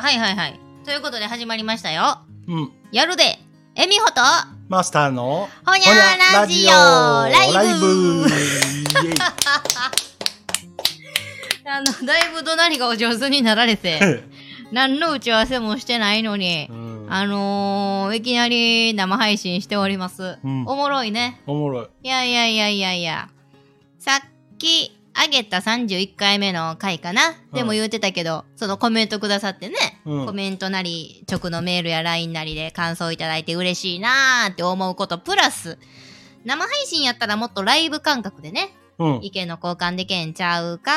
はいはいはい。ということで始まりましたよ。うん。やるで、えみほと、マスターのほにゃラジオライブ あの、だいぶ怒鳴りがお上手になられて、何の打ち合わせもしてないのにう、んあのー、いきなり生配信しております。うんおもろいね。おもろい。いやいやいやいやいや。さっき、あげた31回目の回かな。でも言うてたけど、そのコメントくださってね。うんコメントなり、直のメールや LINE なりで感想いただいて嬉しいなーって思うこと、プラス、生配信やったらもっとライブ感覚でね、うん。意見の交換でけんちゃうか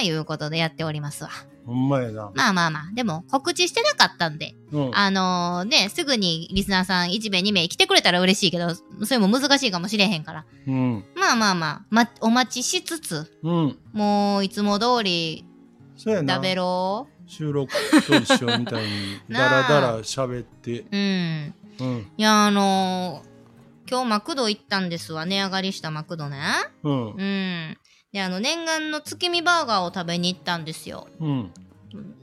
ーいうことでやっておりますわ。ほんまやな。まあまあまあ、でも告知してなかったんで、うん。あのーね、すぐにリスナーさん1名2名来てくれたら嬉しいけど、それも難しいかもしれへんから。うん。まあまあまあ、ま、お待ちしつつ、うん。もういつも通りそうやな食。べろ収録と一緒みたいに、なあだらだら喋って。うん。うん。いや、あのー今日マクド行ったんですわ。値上がりしたマクドね。うんう。ん。で、あの、念願の月見バーガーを食べに行ったんですよ。うん。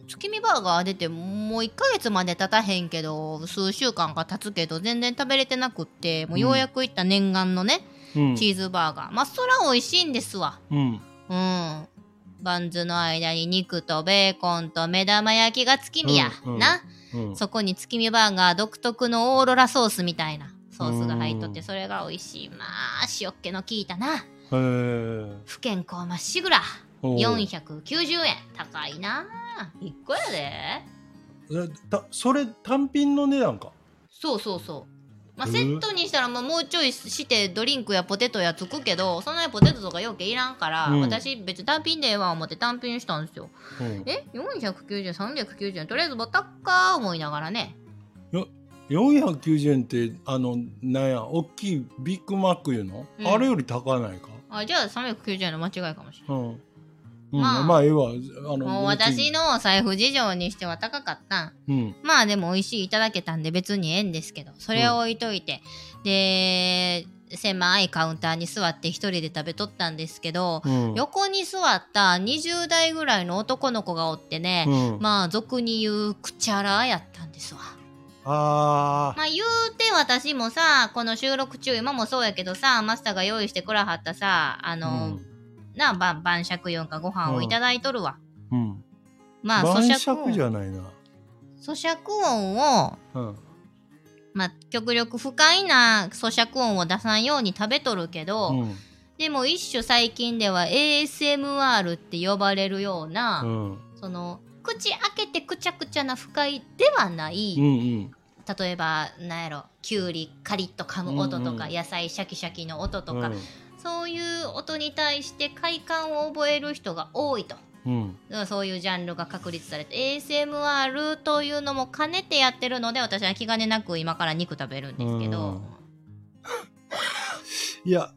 月見バーガー出てもう1ヶ月まで経たへんけど、数週間か経つけど、全然食べれてなくって、もうようやく行った念願のね、うん。チーズバーガー。まあ、そら美味しいんですわ。うん。うん。バンズの間に肉とベーコンと目玉焼きが月見や。うんうんな。うん。そこに月見バーガー独特のオーロラソースみたいなソースが入っとって、うんそれが美味しい。まあ、塩っ気の効いたな。不健康まっしぐら。おう490円。高いな。1個やで。えたそれ単品の値段か？そうそうそう。まあ、うんセットにしたらまあもうちょいしてドリンクやポテトやつくけどそんなにポテトとかようけいらんから、うん私別に単品でええわ思って単品したんですようん。え？490円390円とりあえずボタッカー思いながらね490円ってあのなんや大きいビッグマックいうの、うんあれより高ないか？あじゃあ390円の間違いかもしれうん、うん、まあ。まあええわ。あのないもう私のお財布事情にしては高かったん。うん。まあでも美味しいいただけたんで別にええんですけどそれを置いといて、で狭いカウンターに座って一人で食べとったんですけど、うん。横に座った20代ぐらいの男の子がおってね、うん。まあ俗に言うくちゃらやったんですわ。あまあ言うて私もさこの収録中今もそうやけどさマスターが用意してくらはったさああの、な晩晩酌用かご飯をいただいとるわ。うん、うん、まあ晩咀嚼酌じ音ゃないな。咀嚼音をうん。まあ極力不快な咀嚼音を出さんように食べとるけど、うん。でも一種最近では ASMR って呼ばれるような、うん。その口開けてくちゃくちゃな不快ではない、うんうん例えばなんやろきゅうりカリッと噛む音とか、うんうん。野菜シャキシャキの音とか、うん。そういう音に対して快感を覚える人が多いと。うん。だからそういうジャンルが確立されて ASMR というのも兼ねてやってるので私は気兼ねなく今から肉食べるんですけど、いや、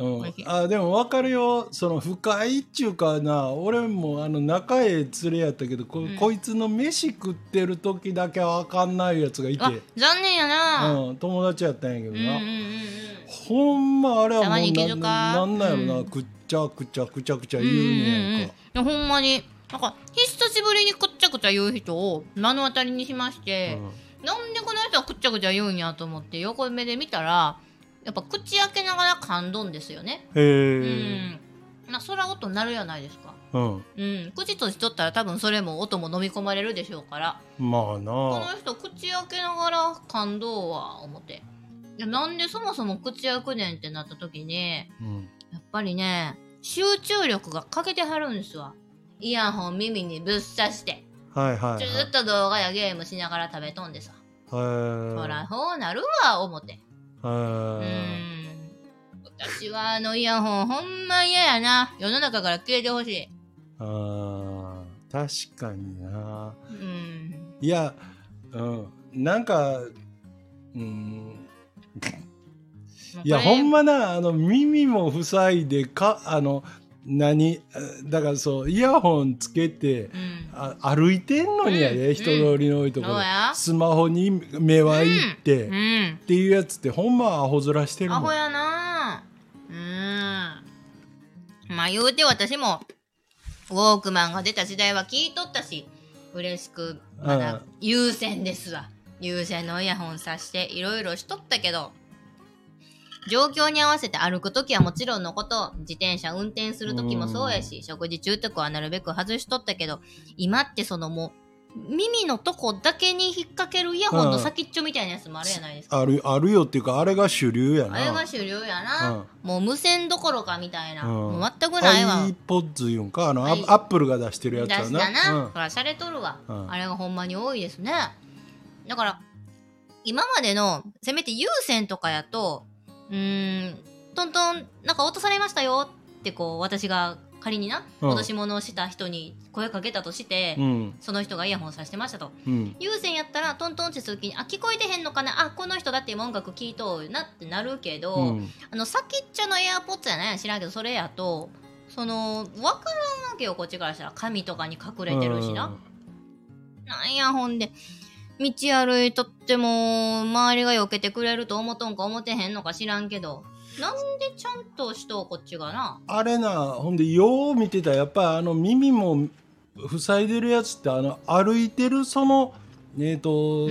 うん。あでも分かるよ。その深いっちゅうかな俺もあの仲ええ連れやったけどこ,、うん。こいつの飯食ってる時だけ分かんないやつがいて、あ残念やな、うん、友達やったんやけどな、うんうんうんうん。ほんまあれはもうななんなんやろな、うん。くっちゃくちゃくちゃくちゃ言うねやんか、いやほんまになんか久しぶりにくっちゃくちゃ言う人を目の当たりにしまして、なんでこの人はくっちゃくちゃ言うんやと思って横目で見たらやっぱ口開けながら噛んどんですよね。へうえん。まあそら音鳴るやないですか。うん、うん。口閉じとったら多分それも音も飲み込まれるでしょうから。まあこなの人口開けながら感動は思って。いやなんでそもそも口開くねんってなった時にうん。やっぱりね集中力が欠けてはるんですわ。イヤホン耳にぶっ刺して。はいはいはい。ずーっと動画やゲームしながら食べとんでさ、へー。そらそうなるわ思って私はあのイヤホンほんま嫌やな。世の中から消えてほしい。あー確かにな。うん。いや、うん、なんか、うん、いや、ほんまな、あの、耳も塞いで、か、あの、何、だからそう、イヤホンつけて、うん。あ歩いてんのにやで、うん。人通りの多いところ。スマホに目は行って、うっん。ていうやつって、ほんまアホ面してるもん。アホやな。うん。まあ言うて私もウォークマンが出た時代は聞いとったし嬉しくまだ優先ですわ。有線のイヤホンさしていろいろしとったけど状況に合わせて歩く時はもちろんのこと。自転車運転する時もそうやし食事中とかはなるべく外しとったけど今ってそのもう耳のとこだけに引っ掛けるイヤホンの先っちょみたいなやつもあるやないですか。あるあるよっていうかあれが主流やな。あれが主流やな、うん。もう無線どころかみたいな、うん。もう全くないわ。iPods 言うんかあの、はい。アアップルが出してるやつ出やしたな、な、ほら、されとるわ、うん。あれがほんまに多いですね。だから、今までの、せめて有線とかやと、うーん、トントン、なんか落とされましたよってこう、私が仮にな、うん。落とし物をした人に声かけたとして、うん。その人がイヤホンさしてましたと。うん。有線やったらトントンってする時に、あ、聞こえてへんのかな？あ、この人だって今音楽聴いとうなってなるけど、うん。あの先っちょのエアポッツやね知らんけどそれやとその分からんわけよこっちからしたら。紙とかに隠れてるしな、なんやほんで道歩いとっても周りが避けてくれると思っとんか思ってへんのか知らんけど。なんでちゃんとしとうこっちがな？あれなほんでよう見てた。らやっぱりあの耳も塞いでるやつってあの歩いてるそのえっ、と、う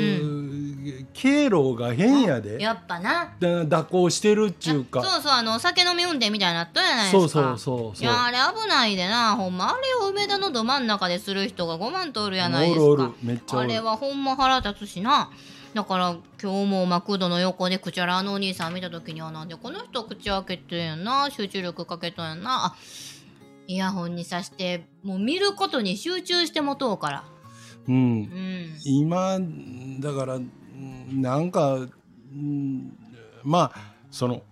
経路が変やで。やっぱな。だ蛇行してるっちゅうか。そうそうあの酒飲み運転みたいになったやないですか。そうそうそうそう。いやあれ危ないでな。ほんまあれを梅田のど真ん中でする人が5万とおるやないですか。おるおる。めっちゃあれはほんま腹立つしな。だから今日もマクドの横でクチャラのお兄さん見た時にはなんでこの人口開けてんやんな。集中力かけとんやんな。あイヤホンにさしてもう見ることに集中してもとうから。うん。うん。今だからうんなんか、うんまあその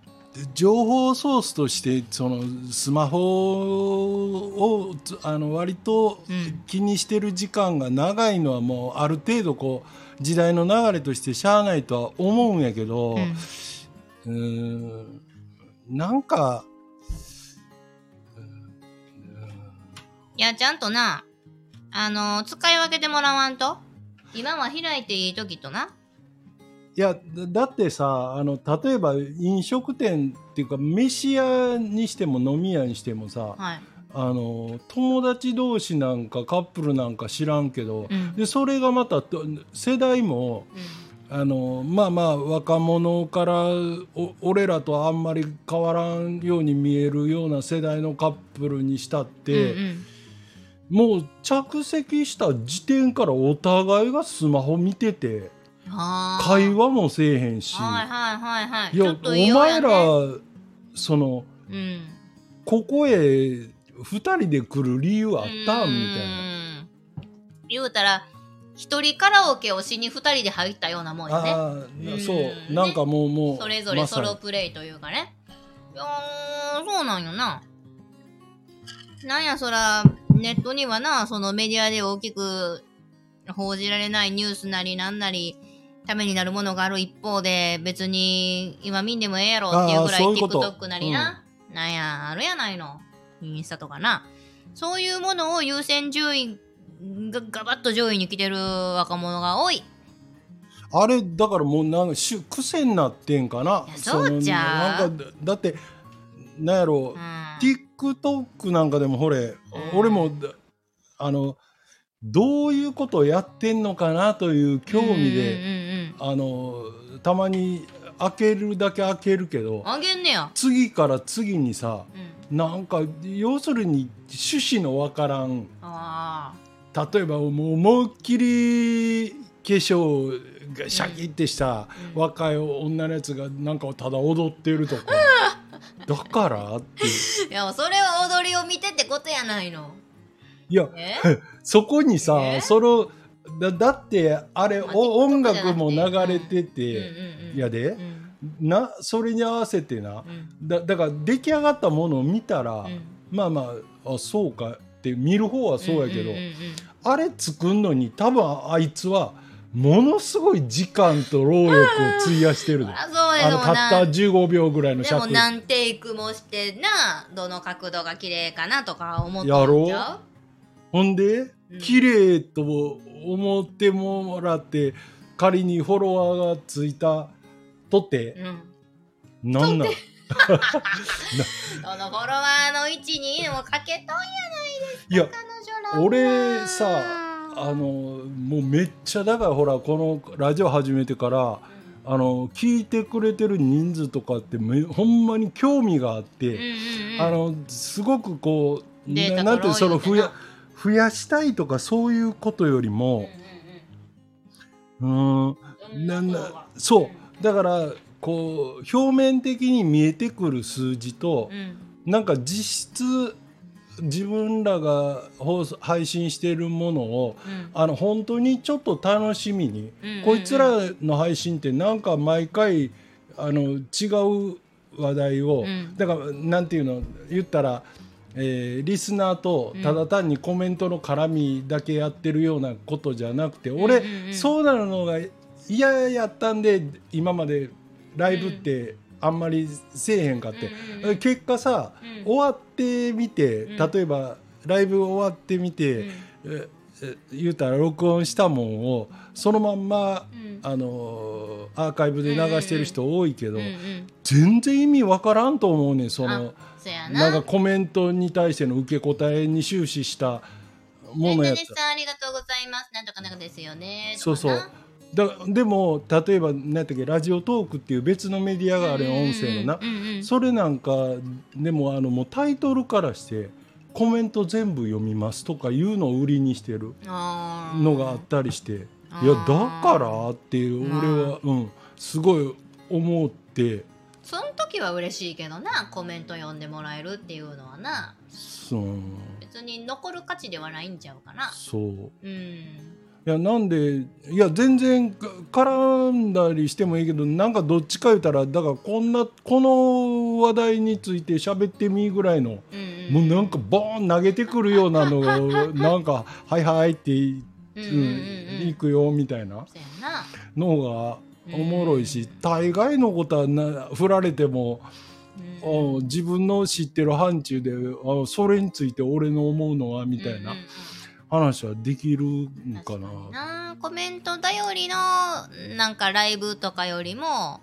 情報ソースとしてそのスマホをつあの割とうん。気にしてる時間が長いのはもうある程度こう時代の流れとしてしゃあないとは思うんやけど、うんんなんかいやちゃんとなあの使い分けてもらわんと？今は開いていい時とな？いやだだってさあの例えば飲食店っていうか飯屋にしても飲み屋にしてもさはい、あの友達同士なんかカップルなんか知らんけど、うん。でそれがまたと世代もあのまあまあ若者からお俺らとあんまり変わらんように見えるような世代のカップルにしたっうんて、うんうん。もう着席した時点からお互いがスマホ見てて会話もせえへんし。はいはいはいはい。いやお前らそのうん。ここへ2人で来る理由あったんみたいな。な言うたら一人カラオケをしに二人で入ったようなもんやね。あそう。なんかもうもうそれぞれソロプレイというかね。いやーそうなんよな。なんやそらネットにはなそのメディアで大きく報じられないニュースなりなんなりためになるものがある一方で別に今見んでもええやろっていうぐらい TikTok なりな、なんやあるやないの。インスタとかな。そういうものを優先順位がガバッと上位に来てる若者が多い。あれだからもうなんか癖になってんかな。そうじゃ。なんかだってなんやろ。う、ん。TikTok なんかでもほれ、俺もあのどういうことをやってんのかなという興味で、うんうんうんあのたまに開けるだけ開けるけどあげんねや。次から次にさうん。なんか要するに趣旨のわからん。あ例えばもう思いっきり化粧がシャキってしたうん。若い女のやつがなんかただ踊ってるとか。だから？ってい や、それは踊りを見てってことやないの。いやえ？そこにさえ？そのだだってあれまあ音楽も流れててうん。やで？うん。なそれに合わせてな。うん。だだから出来上がったものを見たらうん。まあまああそうかって見る方はそうやけどあれ作んのに多分あいつはものすごい時間と労力を費やしてるで。あのたったな15秒ぐらいのでも尺何テイクもしてなどの角度が綺麗かなとか思ってんちゃう。やろほんでうん。綺麗と思ってもらって仮にフォロワーがついたとてうん。なんなん？そのフォロワーの位置にもかけとんやいや彼女らは。俺さあのもうめっちゃだからほらこのラジオ始めてからあの聞いてくれてる人数とかってめほんまに興味があって、うんうんうん。あのすごくこうななんてその増や増やしたいとかそういうことよりもうんうんなんだそう。だからこう表面的に見えてくる数字とう、ん。なんか実質自分らが放送配信しているものをうん。あの本当にちょっと楽しみに、こいつらの配信ってなんか毎回あの違う話題を、うん。だからなんていうの言ったら、えーリスナーとただ単にコメントの絡みだけやってるようなことじゃなくて、俺、うんうんうん。そうなるのが嫌やったんで今までライブってあんまりせえへんかって、うん結果さ、うん。終わってみてうん。例えばライブ終わってみて、ええ言うたら録音したもんをそのまんま、うん。あのーアーカイブで流してる人多いけど、全然意味わからんと思うねんそのな。んなかコメントに対しての受け答えに終始したものやった。ありがとうございます。なんとかなんかですよね。そうそう。だでも例えば何やったっけラジオトークっていう別のメディアがある音声のな、それなんかでもあのもうタイトルからしてコメント全部読みますとかいうのを売りにしてるのがあったりしていやだからっていうまあ俺は、うん、すごい思って。その時は嬉しいけどなコメント読んでもらえるっていうのはな。そう。別に残る価値ではないんちゃうかな。そう。うん。いやなんでいや全然か絡んだりしてもいいけどなんかどっちか言うたらだからこんなこの話題について喋ってみぐらいの、うんうん。もうなんかボーン投げてくるようなのが なんか「はいはい」って、うんううん。うんん、行くよみたいなのがおもろいし、大概のことはな振られても、うん。あ自分の知ってる範疇であそれについて俺の思うのはみたいな。うんうんうん話はできるんかな。な。コメント頼りのなんかライブとかよりも、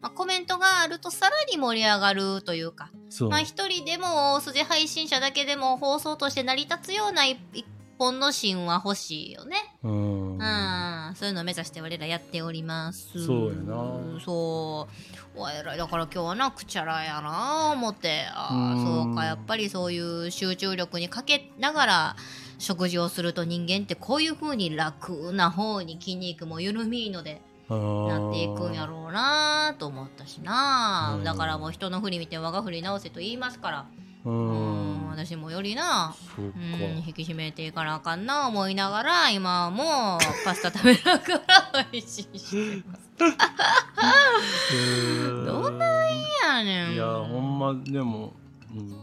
まあ、コメントがあるとさらに盛り上がるというかそう。まあ一人でも大筋配信者だけでも放送として成り立つような一一本の芯は欲しいよね。うん。うん、そういうのを目指して我らやっております。そうやな。そう。お偉い。だから今日はなくちゃらやな思って。ああうん。そうか。やっぱりそういう集中力にかけながら食事をすると人間ってこういう風に楽な方に筋肉も緩みいのでなっていくんやろうなと思ったしな。うん。だからもう人の振り見て我が振り直せと言いますから。ううんん私もよりなそううんか引き締めていかなあかんな思いながら今はもうパスタ食べながら配信してます。どんなんやねん。いやほんまでも、うん、うん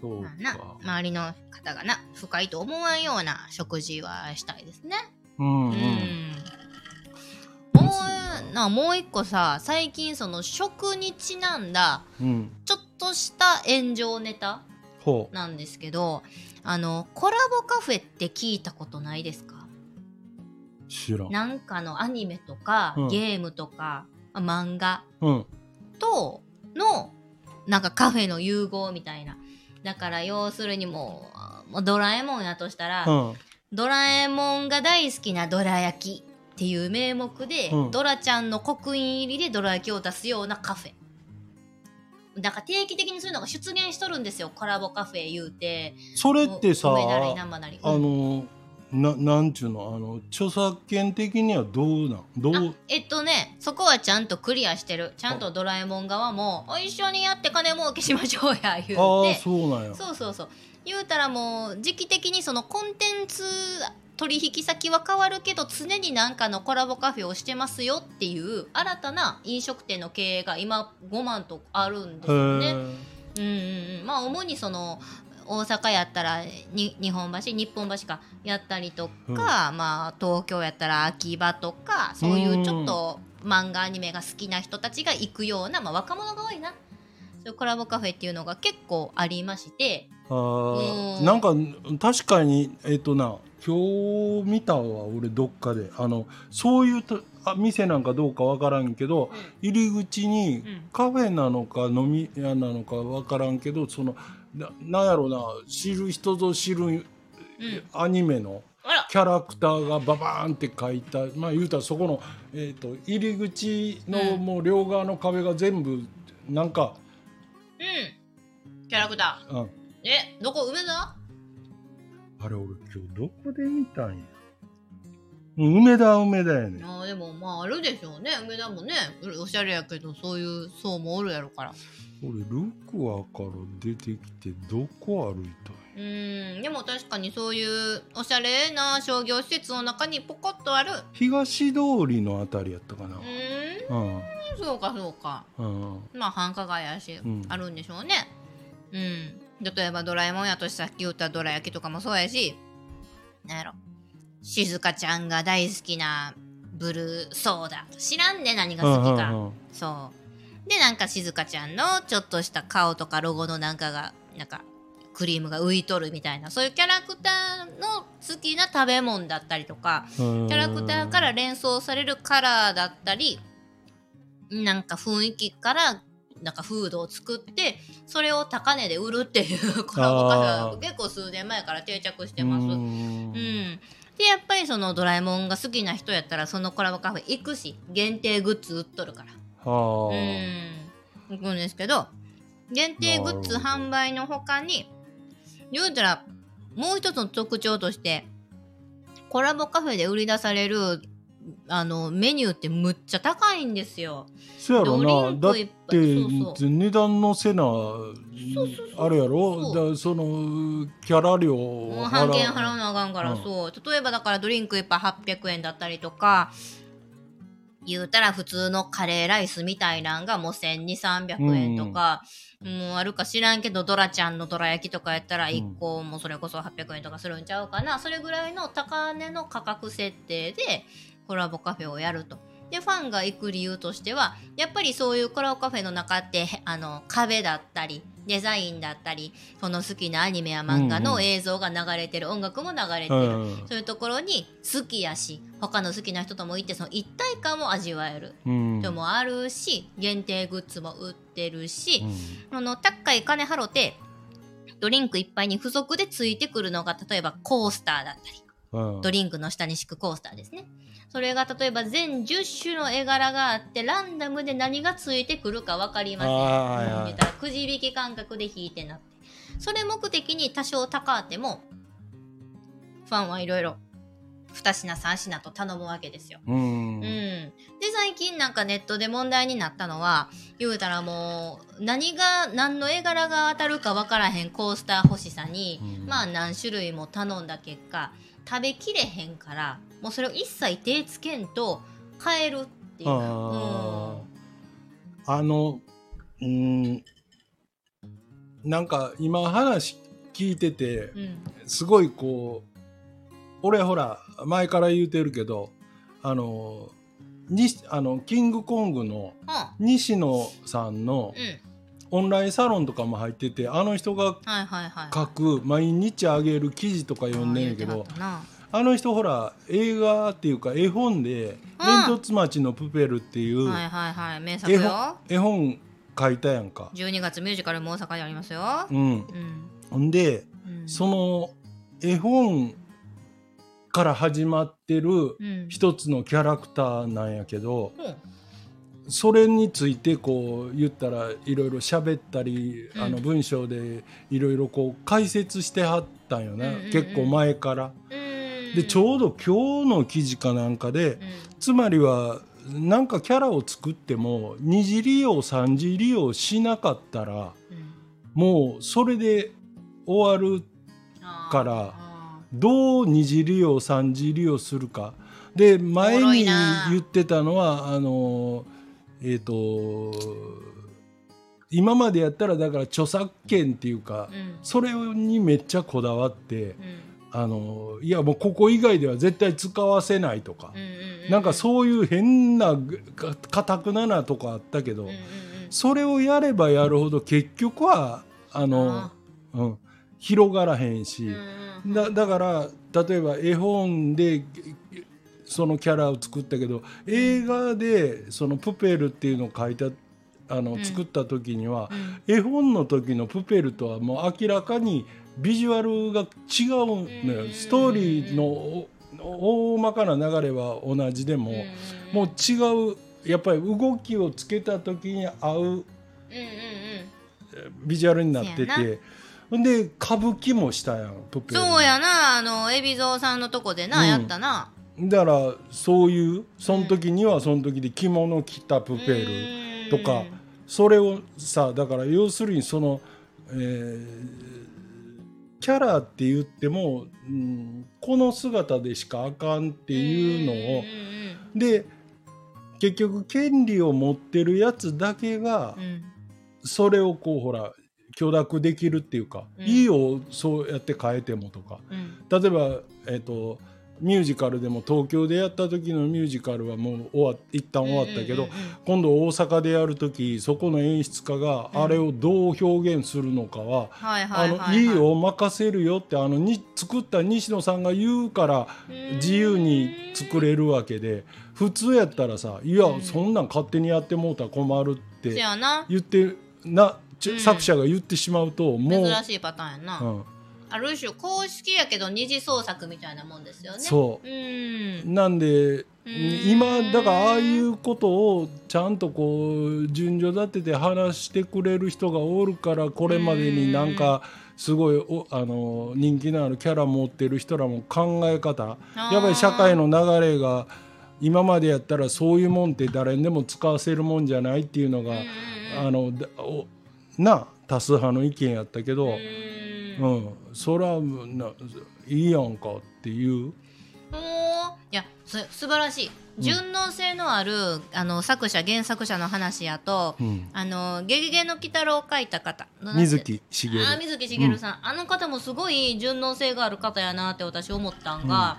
そうまあなか。周りの方がな不快と思わんような食事はしたいですね。うんううん。ん。もうなもう一個さ最近その食にちなんだうん。ちょっとした炎上ネタなんですけどあのコラボカフェって聞いたことないですか？知らん。なんかのアニメとか、うん。ゲームとかあ漫画うん。とのなんかカフェの融合みたいなだから要するにもうもうドラえもんやとしたら、うん。ドラえもんが大好きなドラ焼きっていう名目で、うん。ドラちゃんの刻印入りでドラ焼きを出すようなカフェ。だから定期的にそういうのが出現しとるんですよ。コラボカフェ言うて。それってさ梅なりなんばなり。あのななんちゅうのあの著作権的にはどうなんどあうえっとねそこはちゃんとクリアしてる。ちゃんとドラえもん側も「一緒にやって金儲けしましょうや」言うああてそうなんや。そうそうそう。言うたらもう時期的にそのコンテンツ取引先は変わるけど常に何かのコラボカフェをしてますよっていう新たな飲食店の経営が今5万とあるんですよね。へうんうんうん、まあ主にその大阪やったらに日本橋日本橋かやったりとか、うん。まあ東京やったら秋葉とかそういうちょっと漫画アニメが好きな人たちが行くような、まあ、若者が多いな。そういうコラボカフェっていうのが結構ありまして。あーうん。なんか確かにえっ、とな今日見たわ俺どっかで。あのそういうとあ店なんかどうかわからんけど入り口にん。カフェなのか飲み屋なのかわからんけどそのななんやろな知る人ぞ知るうん。アニメのキャラクターがババーンって書いたまあ言うたらそこの、えー、と入り口のうん。もう両側の壁が全部なんか、うん。キャラクタうん、ーえどこ梅田あれ俺今日どこで見たんや？うん梅田は梅田やねあーでもまああるでしょうね。梅田もね。おしゃれやけどそういう層もおるやろから俺ルクアから出てきてどこ歩いたうんでも確かにそういうおしゃれな商業施設の中にポコッとある。東通りのあたりやったかな。うーんうんそうかそうか。うん。まあ繁華街やし、うん。あるんでしょうね。うん。例えばドラえもんやとしさっき言ったどら焼きとかもそうやしなんやろ。静香ちゃんが大好きなブルーソーダ。知らんね何が好きか、うんうん。そうでなんか静香ちゃんのちょっとした顔とかロゴのなんかがなんかクリームが浮いとるみたいなそういうキャラクターの好きな食べ物だったりとかうんキャラクターから連想されるカラーだったりなんか雰囲気からなんかフードを作ってそれを高値で売るっていう コラボカフェは結構数年前から定着してます。ううんん、でやっぱりそのドラえもんが好きな人やったらそのコラボカフェ行くし限定グッズ売っとるから。はあ。うん。行くん。ですけど限定グッズ販売の他に言うたらもう一つの特徴としてコラボカフェで売り出されるあのメニューってむっちゃ高いん。ですよ。そうやろなだってそうそう値段のせなあれやろそうだそのキャラ料をもう半券払わなあかん。から、うん。そう例えばだからドリンク1杯800円だったりとか言うたら普通のカレーライスみたいなんがもう1200300円とか、もうあるか知らんけどドラちゃんのどら焼きとかやったら1個もそれこそ800円とかするんちゃうかな、それぐらいの高値の価格設定でコラボカフェをやると。でファンが行く理由としてはやっぱりそういうコラボカフェの中ってあの壁だったりデザインだったりその好きなアニメや漫画の映像が流れてる、音楽も流れてる、うんそういうところに好きやし他の好きな人とも行ってその一体感を味わえるうん。のもあるし限定グッズも売ってるしう、ん。あの高い金払ってドリンクいっぱいに付属でついてくるのが例えばコースターだったりうん。ドリンクの下に敷くコースターですねそれが例えば全10種の絵柄があってランダムで何がついてくるか分かりません。はいくじ引き感覚で引いてなって。それ目的に多少高あってもファンはいろいろ2品3品と頼むわけですよ。うん。うん、で最近なんかネットで問題になったのは言うたらもう何が何の絵柄が当たるか分からへんコースター欲しさに、うん。まあ何種類も頼んだ結果食べきれへんからもうそれを一切手つけんと買えるっていう。あー。あのうん。なんか今話聞いててうん。うんすごいこう俺ほら前から言うてるけどあのにあのキングコングの西野さんのうん。オンラインサロンとかも入っててあの人がはいはいはい書く毎日あげる記事とか読んでんやけどはあの人ほら映画っていうか絵本で「煙突町のプペル」っていうはいはいはい。名作絵本よ絵本書いたやんか。12月ミュージカルも大阪にありますよ。うん、うん、ほんでうん、その絵本から始まってるうん。一つのキャラクターなんやけどほう。それについてこう言ったらいろいろ喋ったり、うん。あの文章でいろいろこう解説してはったんよね、うんうんうん。結構前から。うんでちょうど今日の記事かなんかでうん。つまりはなんかキャラを作っても二次利用三次利用しなかったらうん。もうそれで終わるからあどう二次利用三次利用するか。で前に言ってたのはあのえっ、と今までやったらだから著作権っていうかーうん。それにめっちゃこだわってうんあのいやもうここ以外では絶対使わせないとか。なんかそういう変なかかたくななとこあったけどそれをやればやるほど結局はあのあうん、広がらへんし。だだから例えば絵本でそのキャラを作ったけど映画でそのプペルっていうのを書いたあの、うん。作った時にはうん。絵本の時のプペルとはもう明らかにビジュアルが違うのよ。うんストーリーのお大まかな流れは同じでも、もう違うやっぱり動きをつけた時に合うビジュアルになってて。で歌舞伎もしたやんプペル。そうやな。あの海老蔵さんのとこでな、うん。やったな。だからそういうその時にはその時で着物着たプペルとかそれをさだから要するにその、えーキャラって言っても、うん、この姿でしかあかんっていうのをで結局権利を持ってるやつだけがうん。それをこうほら許諾できるっていうか、うん。いいよそうやって変えてもとか。うん。例えば、えっとミュージカルでも東京でやった時のミュージカルはもう終わ一旦終わったけど、今度大阪でやる時そこの演出家がうん。あれをどう表現するのかは、あのいはいよ任せるよってあのに作った西野さんが言うから自由に作れるわけで普通やったらさ「いやうん。そんなん勝手にやってもうたら困る」っせて言ってな作者が言ってしまうともう、珍しいパターンやな、うん、ある種公式やけど二次創作みたいなもんですよね。そう。うん。なんでん。今だからああいうことをちゃんとこう順序立てて話してくれる人がおるからこれまでになんかすごいおあの人気のあるキャラ持ってる人らも考え方。やっぱり社会の流れが今までやったらそういうもんって誰にでも使わせるもんじゃないっていうのが、あのな多数派の意見やったけど、うんそれはないいやんかっていう。いやす素晴らしい。順応性のある、あの作者原作者の話やとうん。あの「ゲゲゲの鬼太郎」を書いた方の水木しげる。あー水木しげるさん、あの方もすごい順応性がある方やなって私思ったんが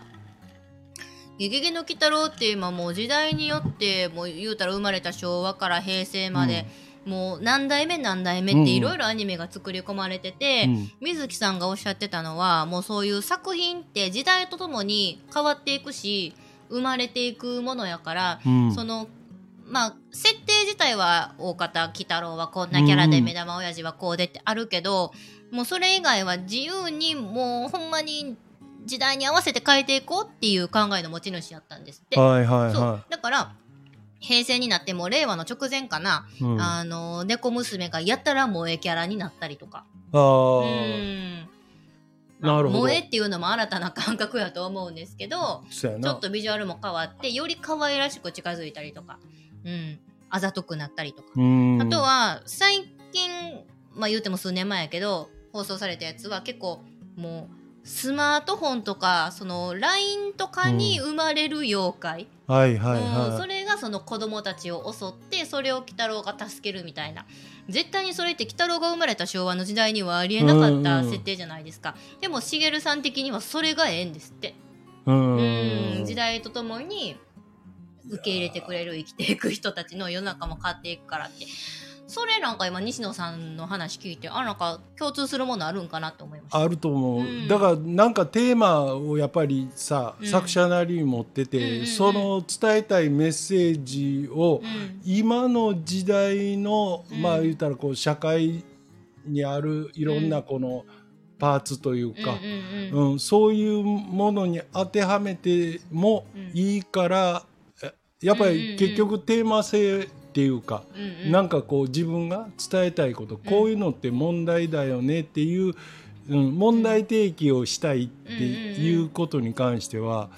「ゲゲゲの鬼太郎」って今もう時代によってもう言うたら生まれた昭和から平成まで、もう何代目何代目っていろいろアニメが作り込まれてて、うん。水木さんがおっしゃってたのはもうそういう作品って時代とともに変わっていくし生まれていくものやから、うん。そのまあ設定自体は大方鬼太郎はこんなキャラでうん目玉親父はこうでってあるけど、もうそれ以外は自由にもうほんまに時代に合わせて変えていこうっていう考えの持ち主やったんですって。はいはいそう。はだから平成になっても令和の直前かな、い。うん、ああの猫娘がやったら萌えキャラになったりとか。あうー、んなるほど。萌えっていうのも新たな感覚やと思うんですけど。ちょっとビジュアルも変わってより可愛らしく近づいたりとか、うん、あざとくなったりとか、うん。あとは最近まあ言うても数年前やけど放送されたやつは結構もうスマートフォンとかその LINE とかに生まれる妖怪、はいはいうんはそれがその子供たちを襲ってそれを鬼太郎が助けるみたいな。絶対にそれって鬼太郎が生まれた昭和の時代にはありえなかった設定じゃないですか、でも茂さん的にはそれがええんですって。時代とともに受け入れてくれる生きていく人たちの世の中も変わっていくからってそれなんか今西野さんの話聞いてあなんか共通するものあるんかなって思いました。あると思う、うん。だからなんかテーマをやっぱりさ、うん。作者なりに持ってて、うんうんうん。その伝えたいメッセージを、うん。今の時代の、うん。まあ言ったらこう社会にあるいろんなこのパーツというか、うんうんうんうん。そういうものに当てはめてもいいから、えやっぱり結局テーマ性っていうか、うんうん。なんかこう自分が伝えたいこと、こういうのって問題だよねっていう、うん、問題提起をしたいっていうことに関しては、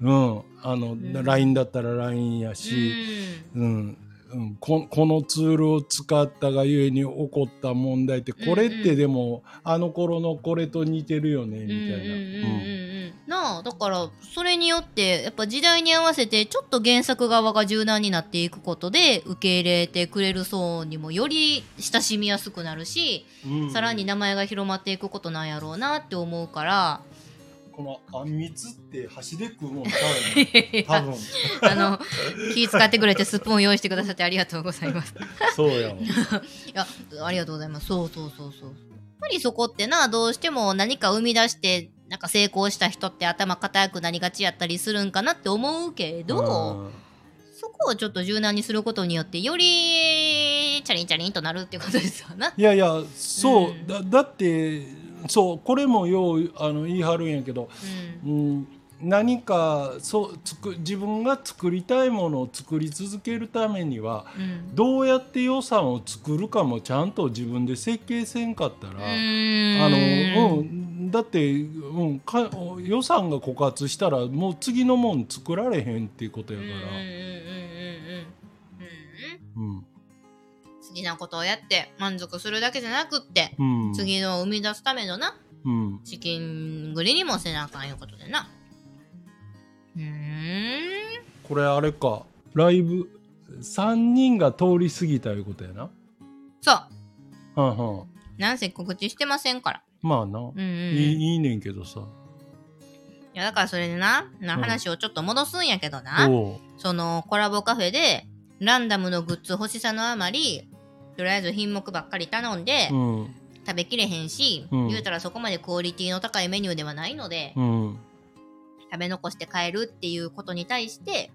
うん、あの、ん。LINE だったら LINE やし、うんうん、ここのツールを使ったがゆえに起こった問題ってこれってでも、あの頃のこれと似てるよねみたいな。うんうんうん。うんうんうん。なあだからそれによってやっぱ時代に合わせてちょっと原作側が柔軟になっていくことで受け入れてくれる層にもより親しみやすくなるし、うん。さらに名前が広まっていくことなんやろうなって思うからこのあんみつって箸で食うもんちゃうよね。多分。あの気使ってくれてスプーン用意してくださってありがとうございます。そうやわいやありがとうございます。そうそうそうそう。やっぱりそこってなどうしても何か生み出してなんか成功した人って頭固くなりがちやったりするんかなって思うけど、うん。そこをちょっと柔軟にすることによってよりチャリンチャリンとなるっていうことですよな。いやいやそう、うん。だだってそうこれもようあの言い張るんやけど、うん。うん、何かそうつく自分が作りたいものを作り続けるためにはうん。どうやって予算を作るかもちゃんと自分で設計せんかったら、うあのうん、だって、うん、か予算が枯渇したらもう次のもん作られへんっていうことやから。うん好きなことをやって満足するだけじゃなくって、うん。次のを生み出すためのなうん。資金繰りにもせなあかんいうことでな。うーん。これあれか。ライブ3人が通り過ぎたいうことやな。そう。はんはん。なんせ告知してませんから。まあな、うんうん、うん、いいいいねんけどさ。いやだからそれでなな話をちょっと戻すんやけどな、おう。そのコラボカフェでランダムのグッズ欲しさのあまりとりあえず品目ばっかり頼んで、うん食べきれへんし、うん。言うたらそこまでクオリティの高いメニューではないので、うん。食べ残して帰るっていうことに対して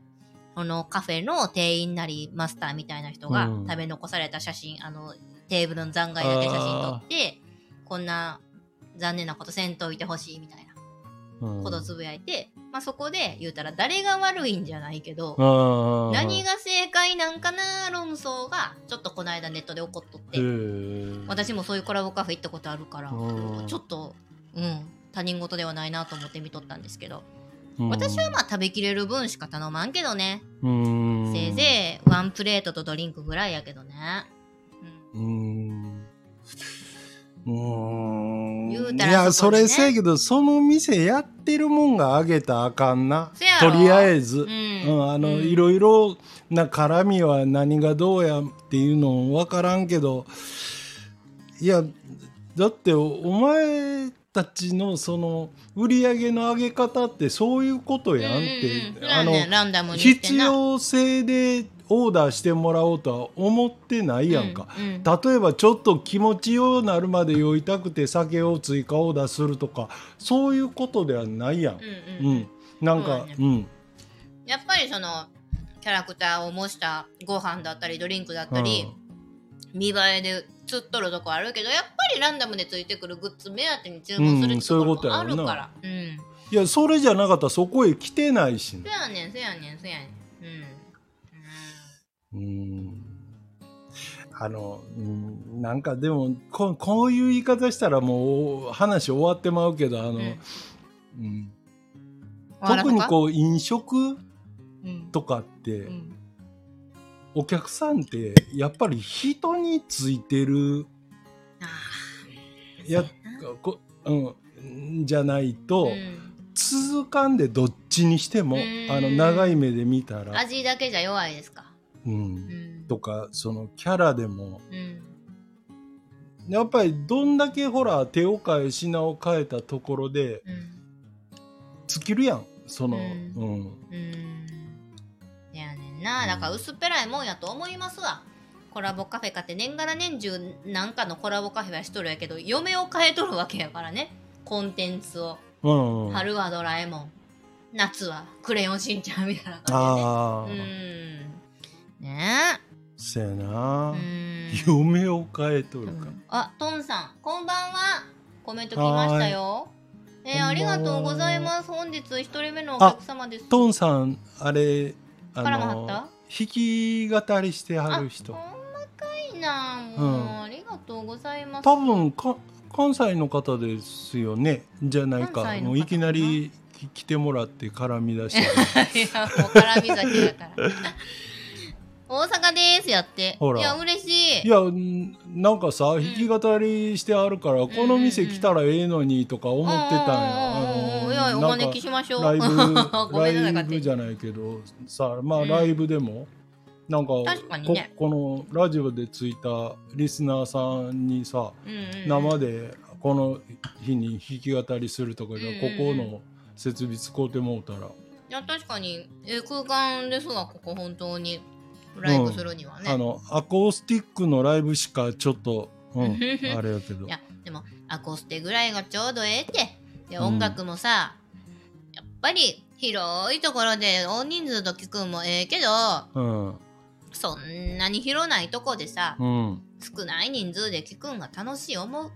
このカフェの店員なりマスターみたいな人がうん。食べ残された写真、あのテーブルの残骸だけ写真撮ってこんな残念なことせんといてほしいみたいな。うんことつぶやいて、まあ、そこで言うたら誰が悪いんじゃないけど、あ何が正解なんかな論争がちょっとこの間ネットで起こっとっへてー。私もそういうコラボカフェ行ったことあるからうん。ちょっとうん他人事ではないなと思って見とったんですけどうん。私はまあ食べきれる分しか頼まんけどね。うん。せいぜいワンプレートとドリンクぐらいやけどね。うん。うーん言ういたらねやそれせやけどその店やってるもんがあげたらあかんな。とりあえず、ううんんあの、うん。いろいろな絡みは何がどうやっていうの分からんけど。いやだってお前たちのその売り上げの上げ方ってそういうことやんって、うんうんうん。あの必な。要性でオーダーしてもらおうとは思ってないやんか。うんうん。例えばちょっと気持ちようなるまで酔いたくて酒を追加オーダーするとかそういうことではないやん。ううんんうん。うん。なんかね。うん。やっぱりそのキャラクターを模したご飯だったりドリンクだったり、見栄えで釣っとるとこあるけどやっぱりランダムでついてくるグッズ目当てに注文するうんってところそういうこともあるからうん。いやそれじゃなかったらそこへ来てないしそやねんそやねんそやねん。うんうん。あの、うん、なんかでもここういう言い方したらもう話終わってまうけどあの、うん。特にこう飲食？うん。とかって、うん。お客さんってやっぱり人についてるあやーこ、うん、じゃないと、うん。続かんでどっちにしてもうん。あの長い目で見たら、味だけじゃ弱いですか？うん。うんとかそのキャラでも。うん。やっぱりどんだけほら手を変え品を変えたところでうん。尽きるやん。その、ううん。んうん。やねんな。だから薄っぺらいもんやと思いますわ。コラボカフェかって年がら年中なんかのコラボカフェはしとるやけど嫁を変えとるわけやからね。コンテンツを。うんうん、春はドラえもん。夏はクレヨンしんちゃんみたいな感じでねうんねえな。う、ん。嫁を変えとるか、うん。あトンさんこんばんは。コメント来ましたよ。えーありがとうございます。本日一人目のお客様です。トンさんあれあのた？弾き語りしてはる人。ほんまかいな。もう、うんありがとうございます。多分か関西の方ですよね。じゃないか。もういきなりき来てもらって絡み出して。いやもう絡み酒だから大阪ですやって。ほら。いや嬉しい。いやんなんかさ弾き語りしてあるから、この店来たらええのにとか思ってたんや、お招きしましょう。ライブ ライブじゃないけどさまあうん。ライブでも、なんかね。ここのラジオでついたリスナーさんにさうんうんうん。生でこの日に弾き語りするとかで、うんうんうん。ここの設備使うてもうたら、いや確かにええ空間ですわここ本当にライブするにはね、あのアコースティックのライブしかちょっと、うん、あれやけど。いやでもアコーステぐらいがちょうどええって。でうん。音楽もさ、やっぱり広いところで大人数と聞くんもええけどうんそんなに広ないとこでさ、うん。少ない人数で聞くんが楽しい思う。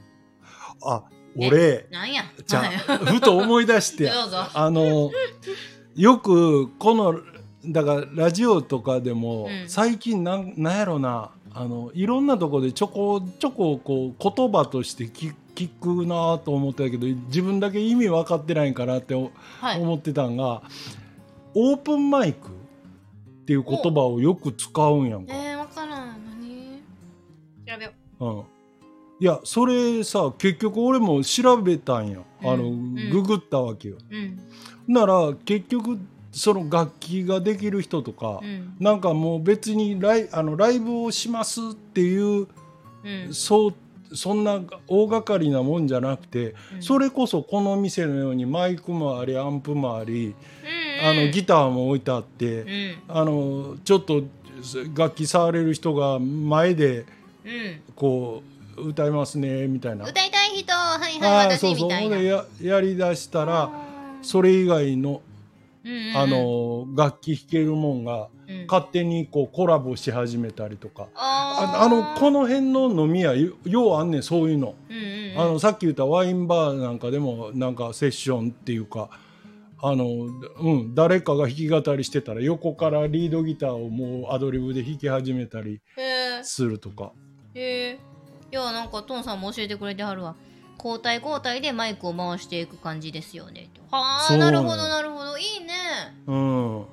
あ俺なんや？じゃ ふと思い出して。どうぞ。あのよくこのだからラジオとかでも、うん。最近なんなんやろなあのいろんなとこでちょこちょここう言葉として聞聞くなと思ってたけど自分だけ意味分かってないんかなっておはい。思ってたんが、オープンマイクっていう言葉をよく使うんやんか。えー、わからん。何？調べよう。ん、いやそれさ結局俺も調べたんや、あのうん。ググったわけよ。ううん。なら結局その楽器ができる人とか、うん。なんかもう別にライあのライブをしますっていううん。そうそんな大掛かりなもんじゃなくて、うん。それこそこの店のようにマイクもありアンプもあり、うん。あのギターも置いてあって、うん。あのちょっと楽器触れる人が前でうん。こう歌いますねみたいな。歌いたい人はいはい私みたいな。ほんでややりだしたらあそれ以外のーうんうんうん。あの楽器弾けるもんがうん。勝手にこうコラボし始めたりとか。あー。ああのこの辺の飲み屋よようあんねんそういうの,、うんうんうん。あのさっき言ったワインバーなんかでもなんかセッションっていうかあの、うん、誰かが弾き語りしてたら横からリードギターをもうアドリブで弾き始めたりへするとか。えへえいやなんかトンさんも教えてくれてはるわ。交代交代でマイクを回していく感じですよねはあなるほどなるほど。いいね。うん。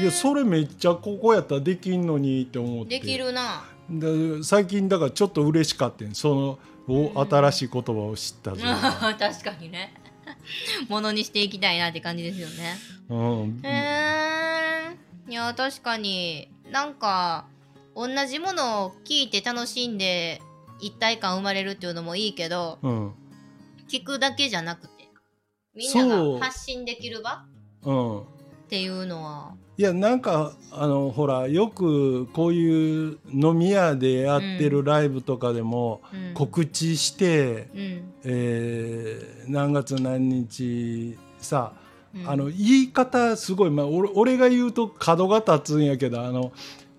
いやそれめっちゃここやったらできんのにって思って。できるな。で最近だからちょっと嬉しかったん。そのお新しい言葉を知ったぞ、確かにね。ものにしていきたいなって感じですよね。うん。へえ。いや確かに。なんか同じものを聞いて楽しんで一体感生まれるっていうのもいいけどうん。聞くだけじゃなくてみんなが発信できる場？うん。っていうのは。いやなんかあのほらよくこういう飲み屋でやってるライブとかでもうん。告知して、うん。えー何月何日さ、うん。あの言い方すごい、まあ、俺俺が言うと角が立つんやけどあの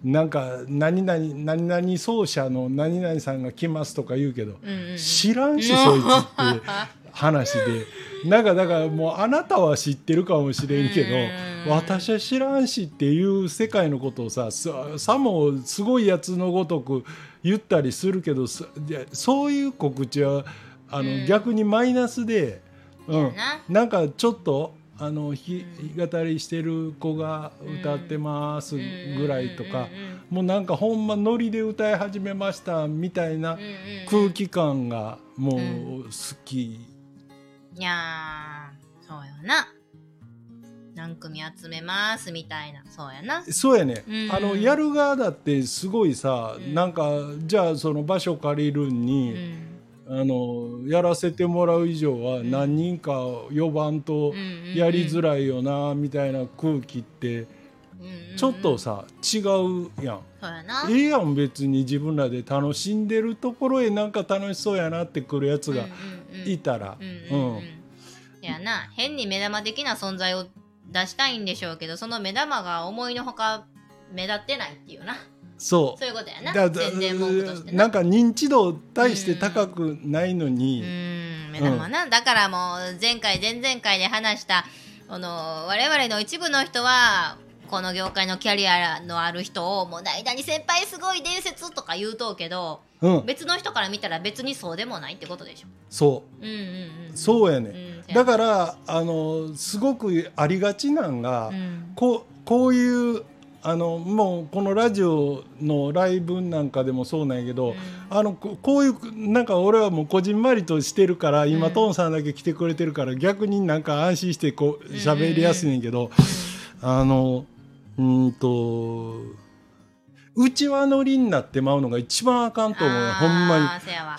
なんか何々何々奏者の何々さんが来ますとか言うけど、うんうんうん。知らんしそいつって 話で。なんかだからもうあなたは知ってるかもしれんけどうん。私は知らんしっていう世界のことをさささもすごいやつのごとく言ったりするけどそういう告知はあの、うん。逆にマイナスで、うん、な。なんかちょっとあの弾弾き語りしてる子が歌ってますぐらいとか。もうなんかほんまノリで歌い始めましたみたいな空気感がもう好き、いやーそうよな。何組集めますみたいな。そうやな。そうやね、うん。あのやる側だってすごいさ、うん。なんかじゃあその場所借りるうに、ん。あのやらせてもらう以上はん。何人か呼ばんとやりづらいよなみたいな空気ってちょっとさ違うやん。ええやん別に自分らで楽しんでるところへなんか楽しそうやなってくるやつがいたら、うんうんうん。いやな。変に目玉的な存在を出したいんでしょうけどその目玉が思いのほか目立ってないっていうな。そう。そういうことやな。だだ宣伝文句としてな。んか認知度対して高くないのに、うん。目玉な、だからもう前回前々回で話したあの我々の一部の人はこの業界のキャリアのある人をもう代々に先輩すごい伝説とか言うとうけどうん、別の人から見たら別にそうでもないってことでしょ？そう。んうんうん。うそうやね、うんだからあのすごくありがちなんが、うん。こうこういうあのもうこのラジオのライブなんかでもそうなんやけど、あのここういうなんか俺はもうこじんまりとしてるから今、うん。トンさんだけ来てくれてるから逆になんか安心してこう喋りやすいねんけど、あのうーんとうちわ乗りになってまうのが一番あかんと思うよほんまに。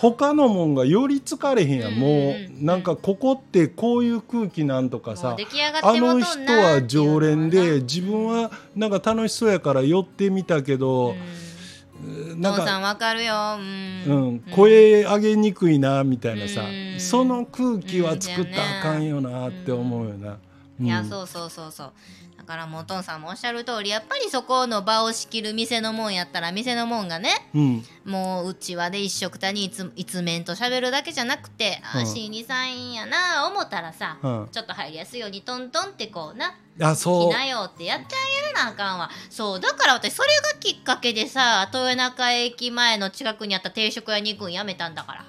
他のもんがより疲れへんやん、うんもうんうん。うなんかここってこういう空気なんとかもさあの人は常連で自分ははなんか楽しそうやから寄ってみたけど、なん父さか、んわかるよ。ううんん、声上げにくいなみたいなさ、うん。その空気は作ったらあかんよなって思うよな。いやうんそうそうそうそう。だからもうお父さんもおっしゃる通りやっぱりそこの場を仕切る店のもんやったら店のもんがねうん。もううちわで一緒くたにいつ一面と喋るだけじゃなくて、あうん心理サインやな思ったらさ、うん。ちょっと入りやすいようにトントンってこうなあそう。来なよってやってあげるなあかんわ。そうだから私それがきっかけでさ豊中駅前の近くにあった定食屋に行くんやめたんだから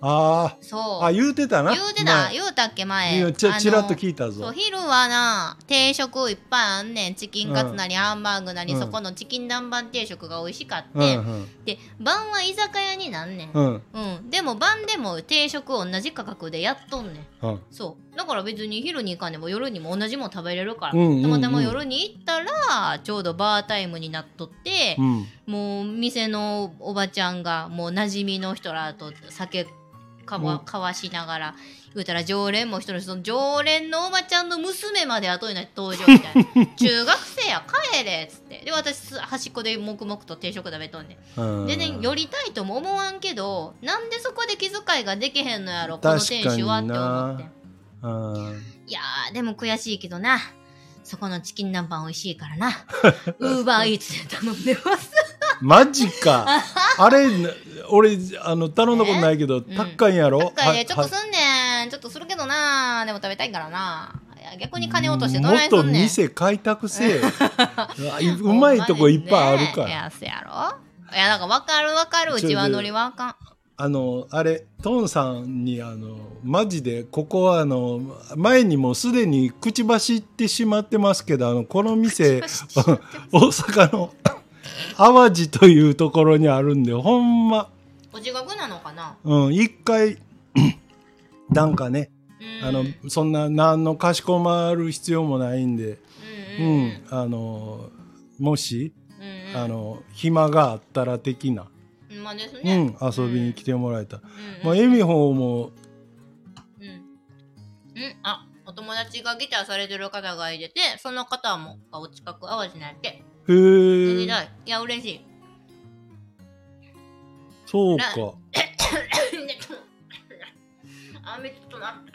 あそう。ーあ言うてたな。言うてた。前言うたっけ前。いやちちらっと聞いたそうぞ昼はな定食いっぱいあんねん。チキンカツなりハンバーグなり、うん。そこのチキン南蛮定食が美味しかっうんて、うん。で晩は居酒屋になんねん、うん。うん、でも晩でも定食同じ価格でやっとんねん。うん。そうだから別に昼に行かんでも夜にも同じもん食べれるから、うんうんうん。たまたま夜に行ったらちょうどバータイムになっとってう、ん。もう店のおばちゃんがもう馴染みの人らと酒かわうん。交わしながら言うたら常連も一人その常連のおばちゃんの娘まで後になって登場みたいな。中学生や帰れっつって。で私端っこで黙々と定食食べとんねん。全然寄りたいとも思わんけどなんでそこで気遣いができへんのやろこの店主はって思ってうん。いやーでも悔しいけどな。そこのチキン南蛮美味しいからな。ウーバーイーツで頼んでます。マジか。あれ俺あの頼んだことないけど高いんやろ？高いね。ちょっとはすんねん。ちょっとするけどな。でも食べたいからな。逆に金落としてどもっとないすんねん。店開拓せえ。うまいとこいっぱいあるから。やせやろ。いやなんか分かる分かる。うちはノリはあかんあのあれトンさんにあのマジでここはあの前にもすでに口走ってしまってますけどあのこの店大阪の 淡路というところにあるんでほんま、お地獄なのかな？うん、一回 なんかねうん。あのそんな何のかしこまる必要もないんで、ううん。うんんあのもしうんうん。あの暇があったら的な、ですうねん、遊びに来てもらえた、うん。まあ、エミホもうん。うんあお友達がギターされてる方がいててその方もお近く淡路なんやってへえたい。いや嬉しい。そうか。あめ ちょっと待って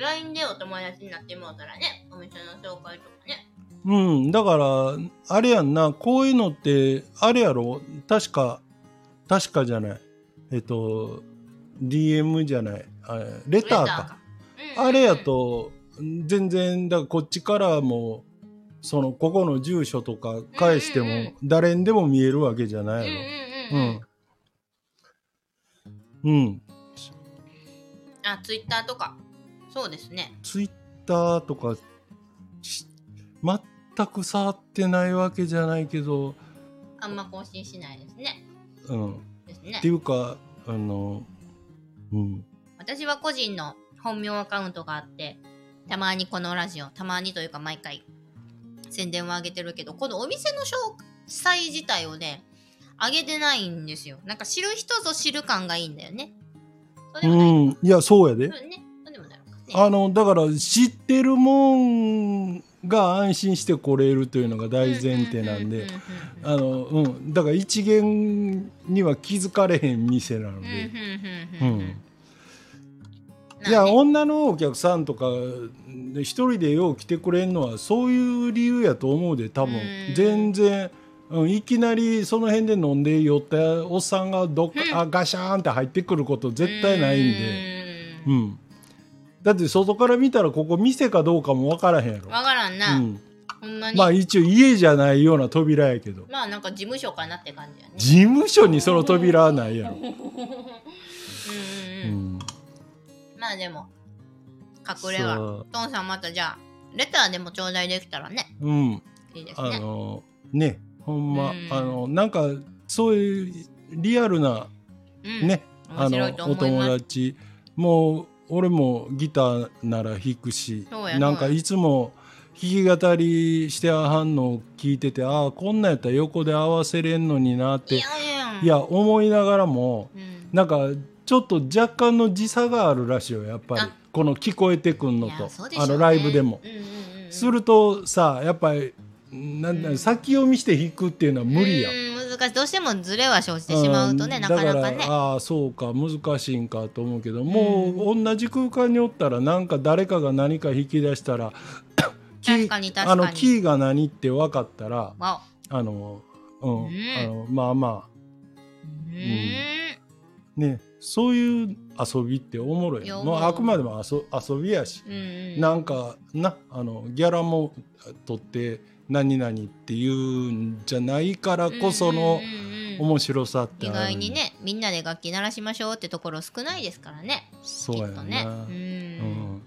LINE でお友達になってもうたらねお店の紹介とかね。うんだからあれやんなこういうのってあれやろ？確か確かじゃない。えっと DM じゃない。あれレターか。うんあれやと全然だからこっちからもそのここの住所とか返しても誰にでも見えるわけじゃないやうんうんろうん。うん。あツイッターとか。そうですね。ツイッターとかし全く触ってないわけじゃないけど。あんま更新しないですねうん。ですね。っていうかあのうん。私は個人の本名アカウントがあってたまにこのラジオたまにというか毎回宣伝を上げてるけどこのお店の詳細自体をね上げてないんですよ。なんか知る人ぞ知る感がいいんだよね。そうん。いやそうやで。ね。ね。あのだから知ってるもんが安心して来れるというのが大前提なんでうんあのうん。だから一元には気づかれへん店なので。うんいや女のお客さんとかで一人でよう来てくれんのはそういう理由やと思うで多分。うん。全然、うん、いきなりその辺で飲んで酔ったおっさんがどっか、うん。あガシャーンって入ってくること絶対ないんで、ううん、だって外から見たらここ店かどうかも分からへんやろ、わからんな、うん、ほんまに。まあ一応家じゃないような扉やけど。まあなんか事務所かなって感じやね。事務所にその扉はないやろ、うんうんううん。ん、まあでも隠れは。トンさんまたじゃあレターでも頂戴できたらね。うん。あいいですね。のねほんま、うんあのなんかそういうリアルなうん。ね、あのお友達もう俺もギターなら弾くしな。んかいつも弾き語りしてはんのを聞いててああこんなんやったら横で合わせれんのになっていやいやいや。思いながらもうん。なんかちょっと若干の時差があるらしいよやっぱり。あ。この聞こえてくんのとね。あのライブでも。うんうんうんうん。するとさやっぱりなんだうん。先読みして弾くっていうのは無理やん。うんしい。どうしてもズレは生じてしまうとね、うん。なかなかね。ああそうか。難しいんかと思うけどもう同じ空間におったらなんか誰かが何か引き出したら 確かに確かに。あのキーが何って分かったらわあの、うんうん。あのまあまおうーん。あね。そういう遊びっておもろいもうあくまでも遊遊びやし、うんうん。なんかなあのギャラも取って何々っていうんじゃないからこその面白さって意ある。外にねみんなで楽器鳴らしましょうってところ少ないですからね。そうやね。ううん。ん。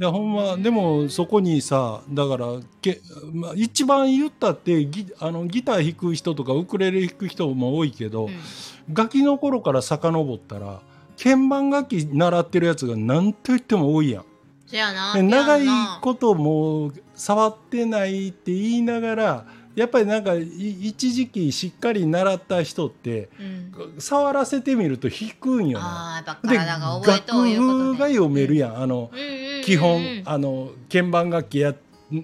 いやほんまでもそこにさだからけ、まあ、一番言ったってギあのギター弾く人とかウクレレ弾く人も多いけど、うん。ガキの頃から遡ったら鍵盤楽器習ってるやつが何と言っても多いやん。そやなで長いとこともう触ってないって言いながらやっぱりなんかい一時期しっかり習った人ってうん。触らせてみると弾くんよな。で楽譜がで読めるやんあのうんうんうんうん。基本あの鍵盤楽器や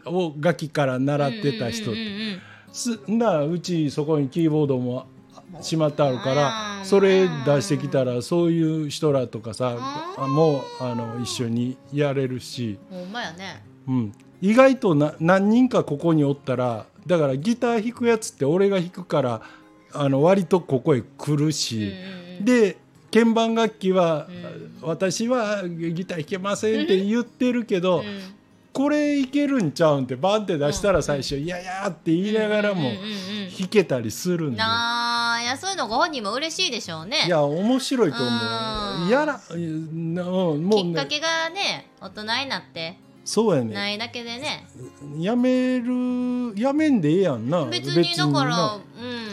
を楽器から習ってた人って。すなうちそこにキーボードもしまってあるかうらんそれ出してきたらそういう人らとかさもうあの一緒にやれるし、ほんまやね。うん、意外とな何人かここにおったらだからギター弾くやつって俺が弾くからあの割とここへ来るうんし、で鍵盤楽器は、う私はギター弾けませんって言ってるけど、うんこれいけるんちゃうんってバンって出したら最初「いやいや」って言いながらも弾けたりするんで。なあいやそういうのご本人も嬉しいでしょうね。いや面白いと思う。ん。う。やら、うんもうね、きっかけがね大人になって。そうやね。ないだけでね。やめる、やめんでええやんな。別にだからな。うん。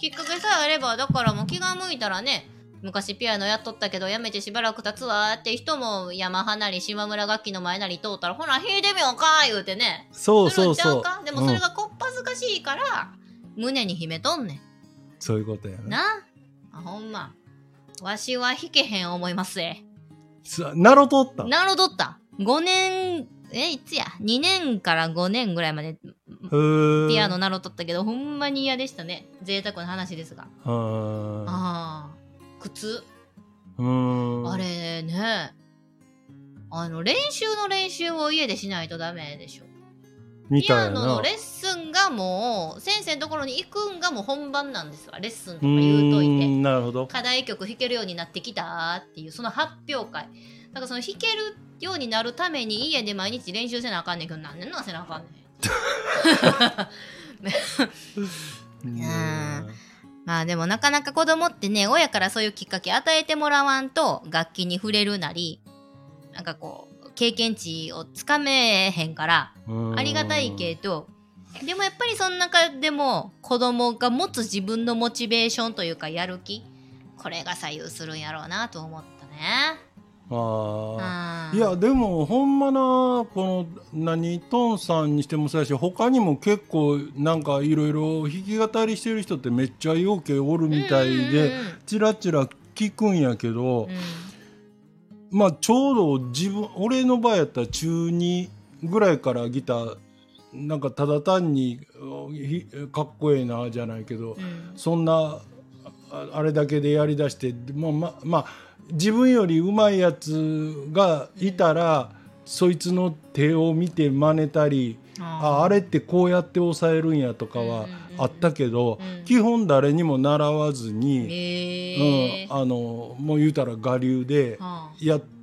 きっかけさえあればだからもう気が向いたらね昔ピアノやっとったけどやめてしばらく経つわ。って人も山ハなり島村楽器の前なり通ったらほら弾いてみようか言うてね。そうそうそう。でもそれうんがこっぱずかしいから、胸に秘めとんねそういうことやな。んなあ。ほんま。わしは弾けへん思いますえさなろとった？なるほどった。5年えいつや？2年から5年ぐらいまでピアノ。習っとったけどほんまに嫌でしたね。贅沢な話ですが。うん。ああ靴。うん。あれね。あの練習の練習を家でしないとダメでしょ。みピアノの。レッスンがもう先生のところに行くんがもう本番なんですわ。レッスンとか言うといて。んなるほど。課題曲弾けるようになってきたっていうその発表会。だからその弾けるようになるために家で毎日練習せなあかんねんけど何年なんせなあかんねん。うんまあでもなかなか子供ってね親からそういうきっかけ与えてもらわんと楽器に触れるなりなんかこう経験値をつかめへんからうんありがたいけどでもやっぱりその中でも子供が持つ自分のモチベーションというかやる気これが左右するんやろうなと思ったね。ああ。うんいやでもほんまなこの何トンさんにしてもそうやし他にも結構なんかいろいろ弾き語りしてる人ってめっちゃよけおるみたいでうんチラチラ聞くんやけど、うん。まあちょうど自分俺の場合やったら中2ぐらいからギターなんかただ単にかっこええなじゃないけど、うん。そんなああれだけでやりだしてもうままあ自分より上手いやつがいたら、そいつの手を見て真似たり、ああれってこうやって抑えるんやとかはあったけど、うん。基本誰にも習わずに、うん、あのもう言うたら我流ではやって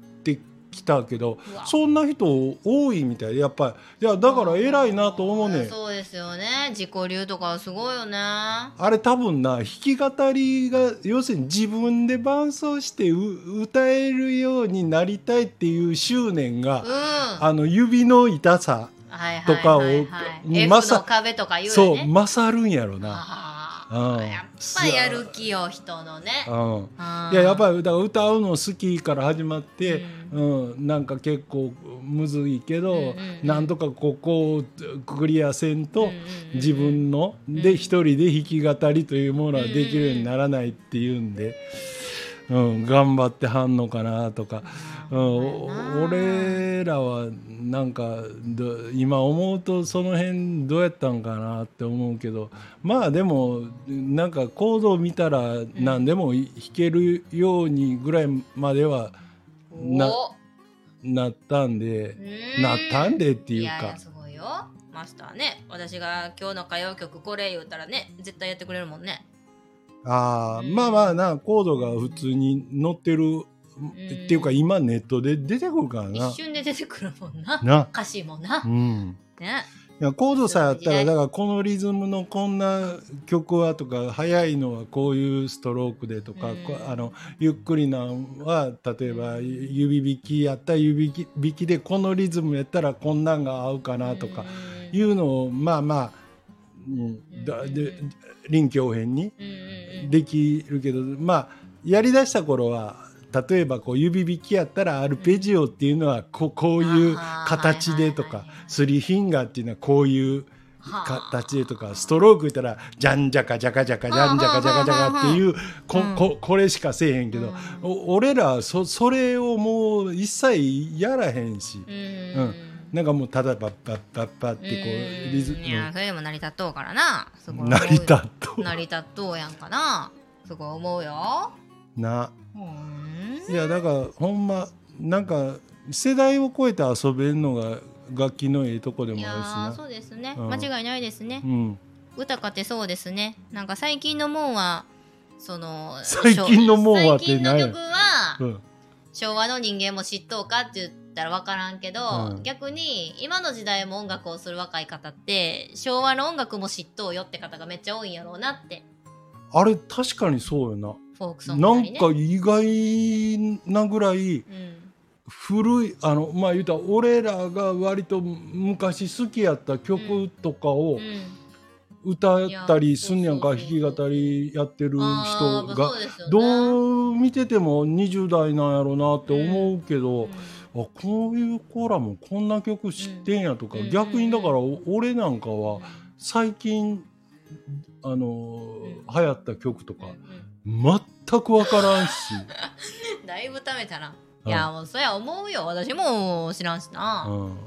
きたけどそんな人多いみたいでやっぱりいやだから偉いなと思うねん。そうですよね。自己流とかはすごいよね。あれ多分な弾き語りが要するに自分で伴奏してう歌えるようになりたいっていう執念がうん、はあの指の痛さいはいはいとかをはい。に F の壁とか言うそうよね勝るんやろな。あうん。ーやっぱやる気よ人のね。うん。いややっぱり歌うの好きから始まって、うんなんか結構むずいけど、うんうんうん。なんとかここをクリアせんと、うんうんうん自分ので一人で弾き語りというものはできるようにならないっていうんで、うん、頑張ってはんのかなとか、うん、俺らはなんかど今思うとその辺どうやったんかなって思うけどまあでもなんかコードを見たら何でも弾けるようにぐらいまではなお。なったんでなったんでっていうか。ややすごいよ。マスターね。私が今日の歌謡曲これ言うたらね絶対やってくれるもんね。ああ、うん。まあまあなコードが普通に載ってる、っていうか今ネットで出てくるからな。一瞬で出てくるもんな。な。歌詞もな。うんね。いやコードさえあったらだからこのリズムのこんな曲はとか速いのはこういうストロークでとか、うん。こあのゆっくりなんは例えば指弾きやったら指弾きでこのリズムやったらこんなんが合うかなとかうん。いうのをまあまあ、うん、だで臨機応変にできるけどまあやりだした頃は例えばこう指弾きやったらアルペジオっていうのはこうこういう形でとかスリーフィンガーっていうのはこういうはあ形でとかストローク言ったらジャンジャカジャカジャカジャンジャカジャカジャカっていうこうん。ここれしかせえへんけど、俺らはそそれをもう一切やらへんし、うん。うん。なんかもうただバッバッバッバッってこうリズうんいやそれでも成り立っとうからな。成り立っと成り立っとうやんかな。すごい思うよ。な。うんいやだからほんまなんか世代を超えて遊べるのが楽器のええとこでいもあるしな。そうですね、うん。間違いないですね、うん、歌かってそうですね。なんか最近のもんはその最近のもんはって最近の何や曲は、うん。昭和の人間も知っとうかって言ったら分からんけど、うん。逆に今の時代も音楽をする若い方って昭和の音楽も知っとうよって方がめっちゃ多いんやろうなって。あれ確かにそうよなフォークソングななんか意外なぐらいうん古いあのまあ言うたら俺らが割と昔好きやった曲とかをうん。歌ったりすんやんか弾き語りやってる人が。どう見てても20代なんやろなって思うけど、うんあこういう子らもこんな曲知ってんやとか、うん逆にだからお俺なんかは最近あのー流行った曲とかうんうん全く分からんし。だいぶためたな。うんいや、もうそりゃ思うよ。私も知らんしな。うん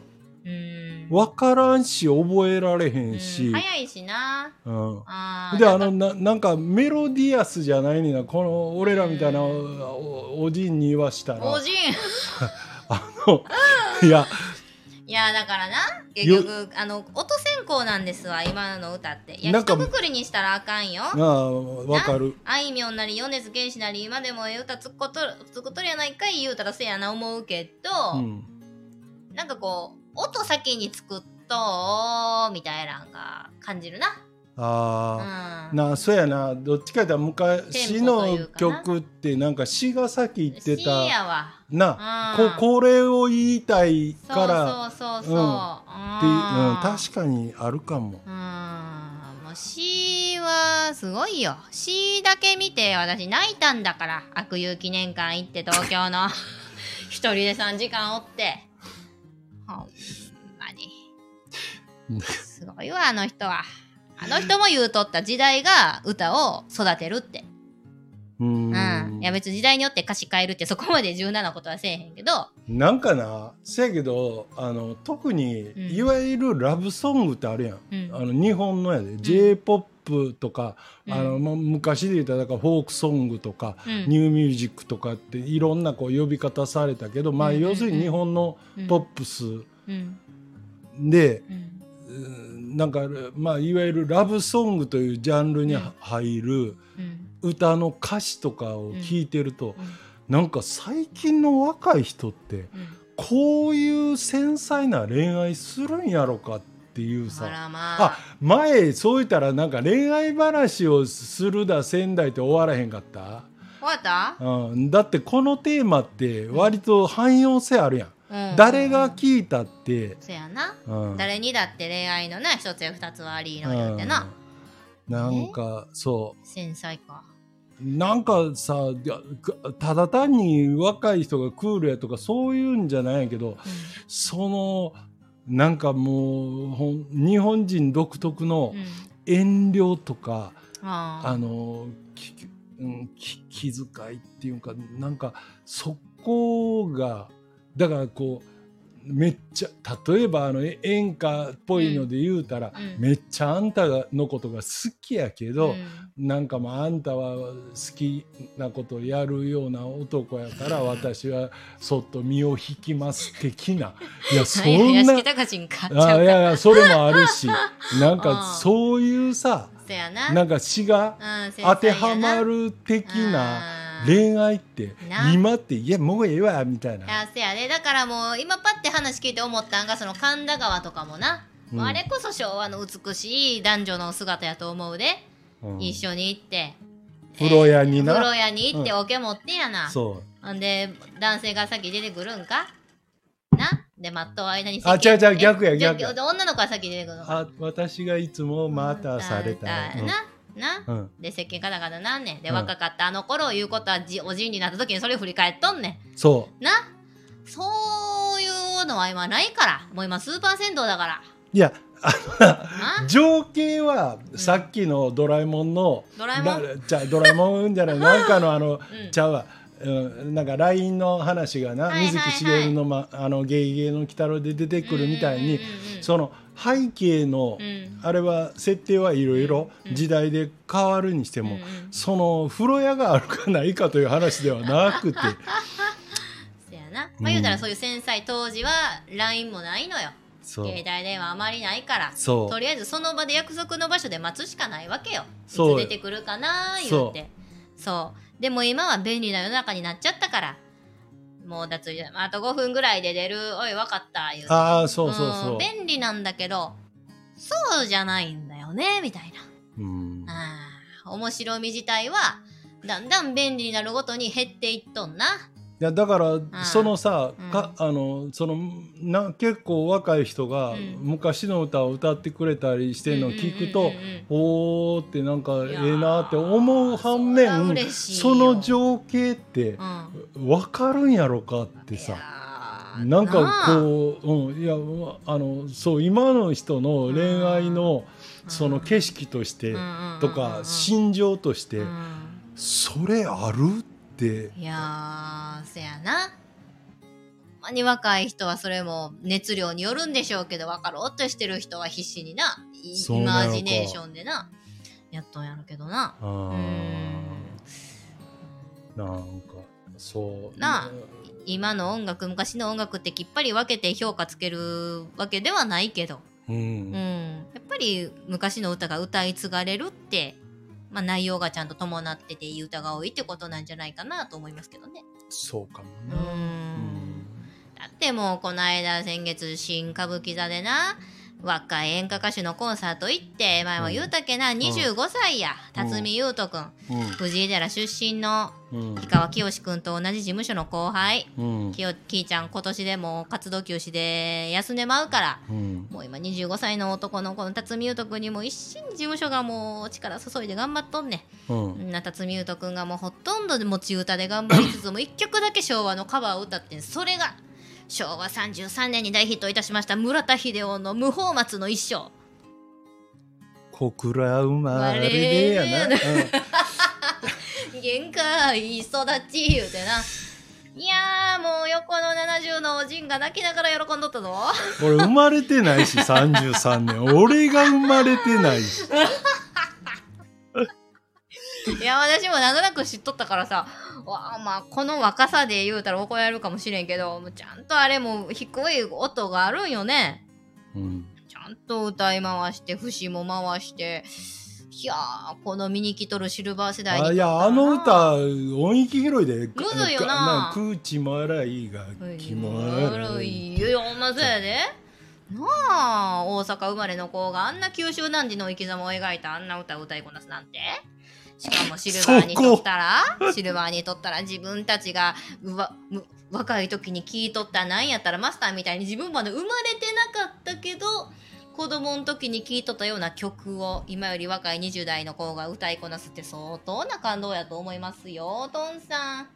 うん。分からんし覚えられへうんし、早いしな。うんあーであのなななんかメロディアスじゃないねんなこの俺らみたいなおおおじんに言わしたらおじん。あのいやいや、だからな。結よ局、あの、音先行なんですわ、今の歌って。いや、一括りにしたらあかんよ。ああ分かるあいみょんなり、米津玄師なり、今でもええ歌つっことる、つっことるやないかい言うたらせやな思うけど、うんなんかこう、音先に作っと、みたいなのが感じるな。ああ、うん。なそうやなどっちかというと昔の曲ってなんか詩が先言ってしたやわ。なうんここれを言いたいそうからそうそうそう。うんうんうん、確かにあるかも。うん。もう詩はすごいよ。詩だけ見て私泣いたんだから。悪友記念館行って東京の 一人で3時間おって。ほんまに。すごいわ、あの人は。あの人も言うとった時代が歌を育てるって。ううん。んいや別に時代によって歌詞変えるってそこまで柔軟なことはせえへんけど。なんかなせやけどあの特に、ん。いわゆるラブソングってあるやん、うん。あの日本のやで、j p o p とか、うん。あのまあ昔で言ったらフォークソングとか、うん。ニューミュージックとかっていろんなこう呼び方されたけど、まあうんうん。うん。要するに日本のポップスうん。で、うん。うん。なんか、まあ、いわゆるラブソングというジャンルにうん。入るうん。歌の歌詞とかを聞いてると、うん。なんか最近の若い人ってうん。こういう繊細な恋愛するんやろかっていうあさらまあ。前そう言ったらなんか恋愛話をするだ仙台って終わらへんかった、終わった？うん、だってこのテーマって割と汎用性あるやん、うん。誰が聞いたって、そやな、うん、誰にだって恋愛のな一つや二つはありのよってな、うん。なんかそ繊細か。うなんかさただ単に若い人がクールやとかそういうんじゃないけどそのなんかもう日本人独特のうん、うん、遠慮とか、ああのきうん、き気遣いっていうかなんかそこがだからこうめっちゃ例えばあのえ演歌っぽいので言うたら、うん。めっちゃあんたがのことが好きやけど、うん。なんかまああんたは好きなことをやるような男やから私はそっと身を引きます的な。いやそんなあいやいやそれもあるし なんかうん。そういうさな。なんか詩が当てはまる的な恋愛ってな今っていやもうええわみたいな。いやせやねだからもう今パッて話聞いて思ったんがその神田川とかもな、うん。あれこそ昭和の美しい男女の姿やと思うで、うん。一緒に行って。風呂屋にな。風呂屋に行って桶持ってやな、そほんで男性が先出てくるんか？な？で待っとう間にあ違う違う逆やえ逆や。で女の子が先出てくるのうあ私がいつも待たされた。な？な、うん。うんで石鹸カタカタなんねん。で、うん。若かったあの頃言うことはじおじいになった時にそれ振り返っとんねそんな。そういうのは今ないから。もう今スーパー銭湯だから。ういやな。情景はさっきのドラえもんの、ドラえもん？だじゃあドラえもんじゃない。なんかのあの、うん。ちゃうわ、うん、なんか LINE の話がな、はいはいはい。水木しげるの,、ま、あの「ゲイゲイの鬼太郎」で出てくるみたいに、うんうんうんうん。その背景の、うん。あれは設定はいろいろうん。時代で変わるにしても、その風呂屋があるかないかという話ではなくて。せやな、うんまあ言うたらそういう繊細当時は LINE もないのよ。携帯電話あまりないから。とりあえずその場で約束の場所で待つしかないわけよ。いつ出てくるかなー言うて。そう。でも今は便利な世の中になっちゃったからもうだついあと5分ぐらいで出るおい分かった言うて。ああそうそうそう。ん便利なんだけどそうじゃないんだよねみたいうん。なあー面白み自体はだんだん便利になるごとに減っていっとんないやだからそのさ、うん。かあのそのな結構若い人がうん。昔の歌を歌ってくれたりしてるのを聞くと、うんうんうんうんおーってなんかええなって思う反面その情景ってうん。分かるんやろかっていさやー。なんかこう、うん、いやあのそう今の人の恋愛のうん。その景色としてうんうんうんうんとか心情としてうん。それある？っていやーせやな。まに若い人はそれも熱量によるんでしょうけど分かろうとしてる人は必死にな。イマジネーションでな。やっとんやろけどな。あうーなんかそう。なあ。今の音楽昔の音楽ってきっぱり分けて評価つけるわけではないけど、うん。うん、やっぱり昔の歌が歌い継がれるって、まあ、内容がちゃんと伴ってていい歌が多いってことなんじゃないかなと思いますけどね。そうかもうな、うんん。だってもうこの間先月新歌舞伎座でな若い演歌歌手のコンサート行って前も言うたっけな、25歳や辰巳優斗くん、藤井寺出身のうん。氷川きよしくんと同じ事務所の後輩。うん。きよきーちゃん今年でもう活動休止で休んでまうからうん。もう今25歳の男の子の辰巳優斗くんにも一心に事務所がもう力注いで頑張っとんねん。うん。んな辰巳優斗くんがもうほとんど持ち歌で頑張りつつも一曲だけ昭和のカバーを歌ってん。それが昭和33年に大ヒットいたしました村田秀夫の「無法松の一生小倉生まれでやな、限界育ち」言うてな。いやーもう横の70のおじんが泣きながら喜んどったぞうん、俺生まれてないし33年俺が生まれてないしいや私もなんとなく知っとったからさわあまあこの若さで言うたら怒られるかもしれんけどちゃんとあれも低い音があるんよね。うん。ちゃんと歌い回して節も回して。いやーこの見に来とるシルバー世代にあいやあの歌音域広いで。むずいよな。空地もらいが気も悪いよほんまそうやで。なあ大阪生まれの子があんな九州男児の生き様を描いたあんな歌を歌いこなすなんてしかもシルバーにとったらシルバーにとったら自分たちがうわむ若い時に聴いとったなんやったらマスターみたいに自分まで生まれてなかったけど子供の時に聴いとったような曲を今より若い20代の子が歌いこなすって相当な感動やと思いますよトンさん。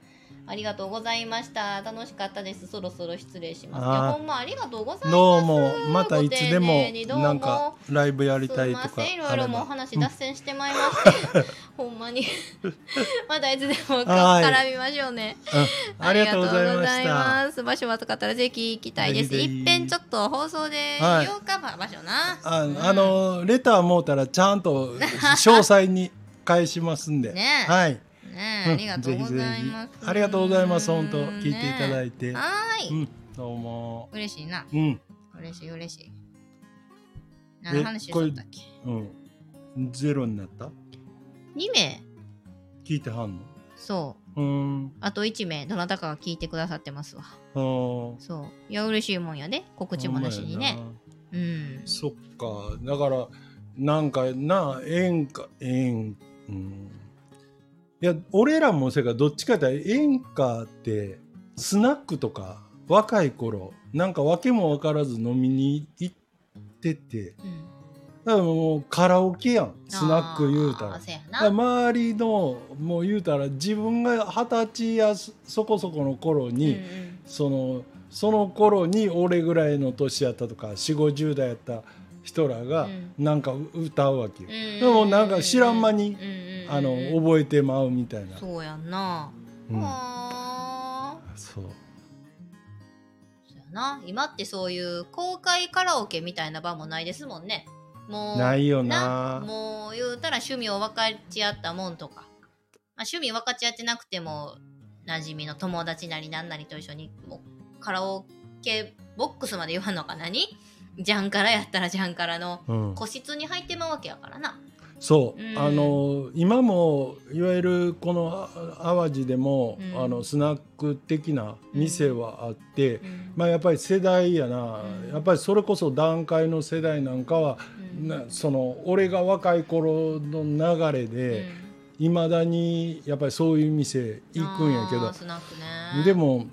ありがとうございました。楽しかったです。そろそろ失礼します。いやほんまありがとうございます。どうも。またいつでもなんかライブやりたいとかすいません。いろいろもう話脱線してまいりまして、ほんまに。またいつでもはい。絡みましょうね。うん。ありがとうございます。場所はとかったらぜひ行きたいです。いっぺんちょっと放送ではい。言おうか、場所な。ああのレターもうたらちゃんと詳細に返しますんで。ねえ。はい。うんね。えありがとうございます、ありがとうございます。本当聞いていただいて。はーい、うん。どうも。嬉しいな。うん。嬉しい嬉しい。何の話しとったっけ？うん。ゼロになった？2名？聞いてはんの？そう。うん。あと1名どなたかが聞いてくださってますわ。そう。いや嬉しいもんやで。告知もなしにね。うん。そっか。だからなんかな演歌演うんいや俺らもせかどっちかって演歌ってスナックとか若い頃なんか訳も分からず飲みに行ってて。うんだからもうカラオケやんスナック言うたら。らな。周りのもう言うたら自分が二十歳やそそこそこの頃に、うんうん。そのその頃に俺ぐらいの年やったとか4 5 0代やった人らがうん。なんか歌うわけよ、うん。でもなんか知らん間に、うんうんうんあの覚えてまうみたいな、そうやんな、うん。はあそう。そうやな。今ってそういう公開カラオケみたいな場もないですもんね。もうないよな。もう言うたら趣味を分かち合ったもんとか、まあ、趣味分かち合ってなくても馴染みの友達なりなんなりと一緒にもうカラオケボックスまで言わんのか何？ジャンカラやったらジャンカラのうん、個室に入ってまうわけやからな。そう、うん。あの今もいわゆるこのあ淡路でも、うん。あのスナック的な店はあって、うん。まあやっぱり世代やな、うん。やっぱりそれこそ段階の世代なんかは、うん。なその俺が若い頃の流れでいま、未だにやっぱりそういう店行くんやけど。あースナックね。でも、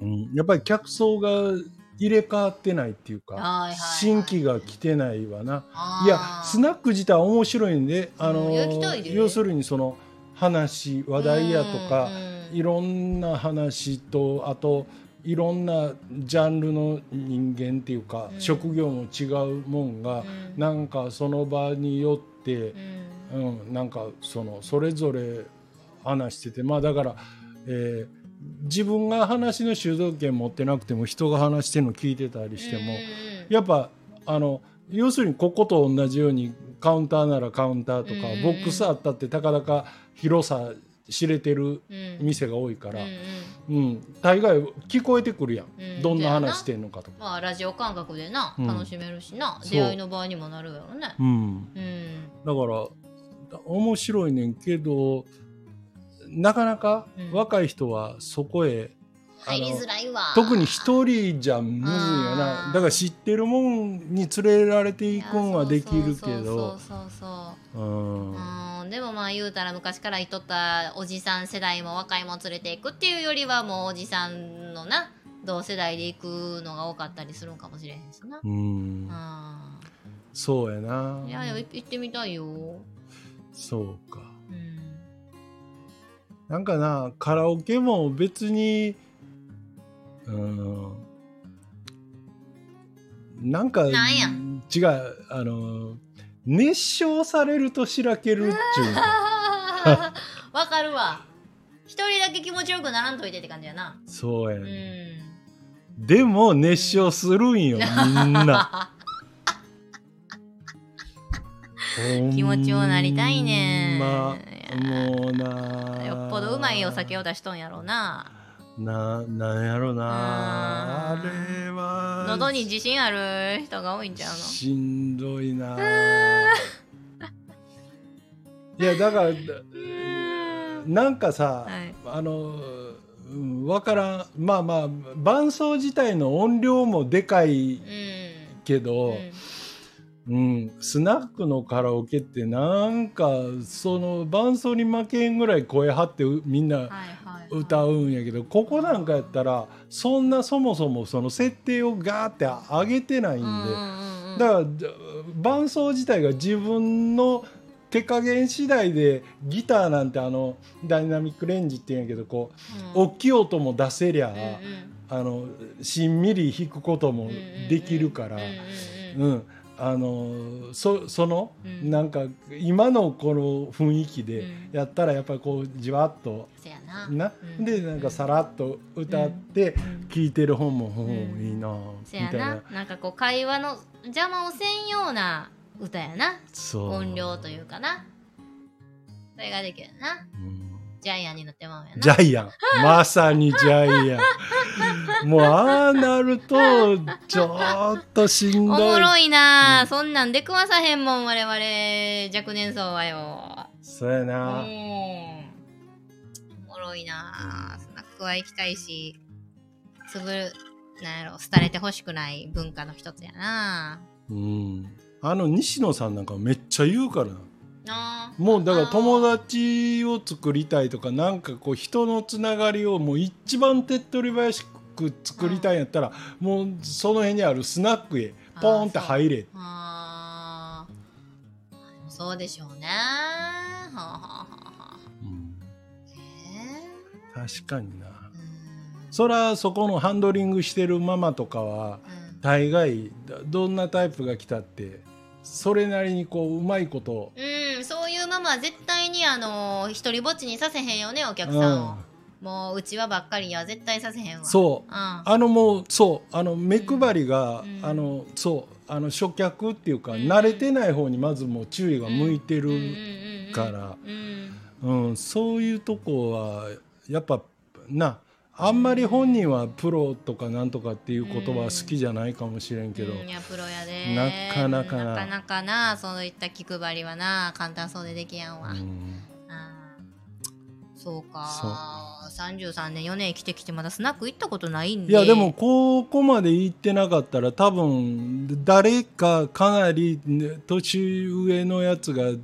うん、やっぱり客層が入れ替わってないっていうか、はいはいはい。新規が来てないわな。いやスナック自体は面白いんで、あのうんいや来たいで。要するにその話話題やとか、いろんな話とあといろんなジャンルの人間っていうか、うん。職業も違うもんが、うん。なんかその場によってう、ん。うんなんかそのそれぞれ話しててまあだから、えー自分が話の主導権持ってなくても人が話してるの聞いてたりしても、うんやっぱあの要するにここと同じようにカウンターならカウンターとか、うんボックスあったってたかだか広さ知れてるうん。店が多いから、うん大概聞こえてくるやん、うん。どんな話してんのかとか。まあラジオ感覚でなうん。楽しめるしな、出会いの場合にもなるやろね。うん、うん。だから面白いねんけどなかなかうん。若い人はそこへ、入りづらいわ。特に一人じゃむずいよな。だから知ってるもんに連れられていくんはできるけど。でもまあ言うたら昔からいとったおじさん世代も若いもん連れていくっていうよりはもうおじさんのな同世代で行くのが多かったりするんかもしれへんしな。うん。あそうやな。ーいやいや行ってみたいよ。そうか。うんなんかなカラオケも別にうんなんか違うあの熱唱されるとしらけるっちゅう。か わかるわ。一人だけ気持ちよくならんといてって感じやな。そうやうね、ん。でも熱唱するんよみんな。気持ちようなりたいねん。まいやもうなよっぽどうまいお酒を出しとんやろうな。ななんやろなあ。れは。喉に自信ある人が多いんちゃうの？しんどいな。いやだからなんかさ、はい。あのうんわからん。まあまあ伴奏自体の音量もでかいうん。けど、うんうんスナックのカラオケってなんかその伴奏に負けんぐらい声張ってうみんな歌うんやけどここなんかやったらそんなそもそもその設定をガーって上げてないんで。うんうんうんうん。だから伴奏自体が自分の手加減次第でギターなんてあのダイナミックレンジって言うんやけどこう、大きい音も出せりゃ、うんうんあのしんみり弾くこともできるから、うんうんうん。うん、あのそその、うん。なんか今のこの雰囲気でうん。やったらやっぱりこうじわっとせやな。な、うん。でなんかさらっと歌ってうん。聴いてる本も、ほううんいいなみたいな。な。なんかこう会話の邪魔をせんような歌やな。音量というかな。それができるな。うんジャイアンになってまうんやな。ジャイアン。まさにジャイアン。もうああなるとちょっとしんどい。おもろいな、そんなん出くわさへんもん我々。若年層はよ。そうやうん。な、おもろいな。スナックは行きたいし。つぶるなんやろ。廃れてほしくない文化の一つやな。うん、あの西野さんなんかめっちゃ言うからなもうだから友達を作りたいとかなんかこう人のつながりをもう一番手っ取り早く作りたいんやったら、もうその辺にあるスナックへポーンって入れ。あー。そうでしょうね。はあはあはあはあ。うん。へえ確かにな。うん。そらそこのハンドリングしてるママとかはうん。大概どどんなタイプが来たってそれなりにこううまいこと、うん、そういうママは絶対にあの一人ぼっちにさせへんよねお客さんを、もううちわばっかりには絶対させへんわ。そう。うん、あのもうそう。あの目配りが、うん。あのそう。あの初客っていうか、うん。慣れてない方にまずもう注意が向いてるから、うん。うん。そういうとこはやっぱなあんまり本人はプロとかなんとかっていう言葉は好きじゃないかもしれんけど、うんいやプロやで。なかなかな。なかなかなそういった気配りはな簡単そうでできやんわ、うん。うんそう。か33年4年生きてきてまだスナック行ったことないんで。いやでもここまで行ってなかったら多分誰かかなりね年上のやつがい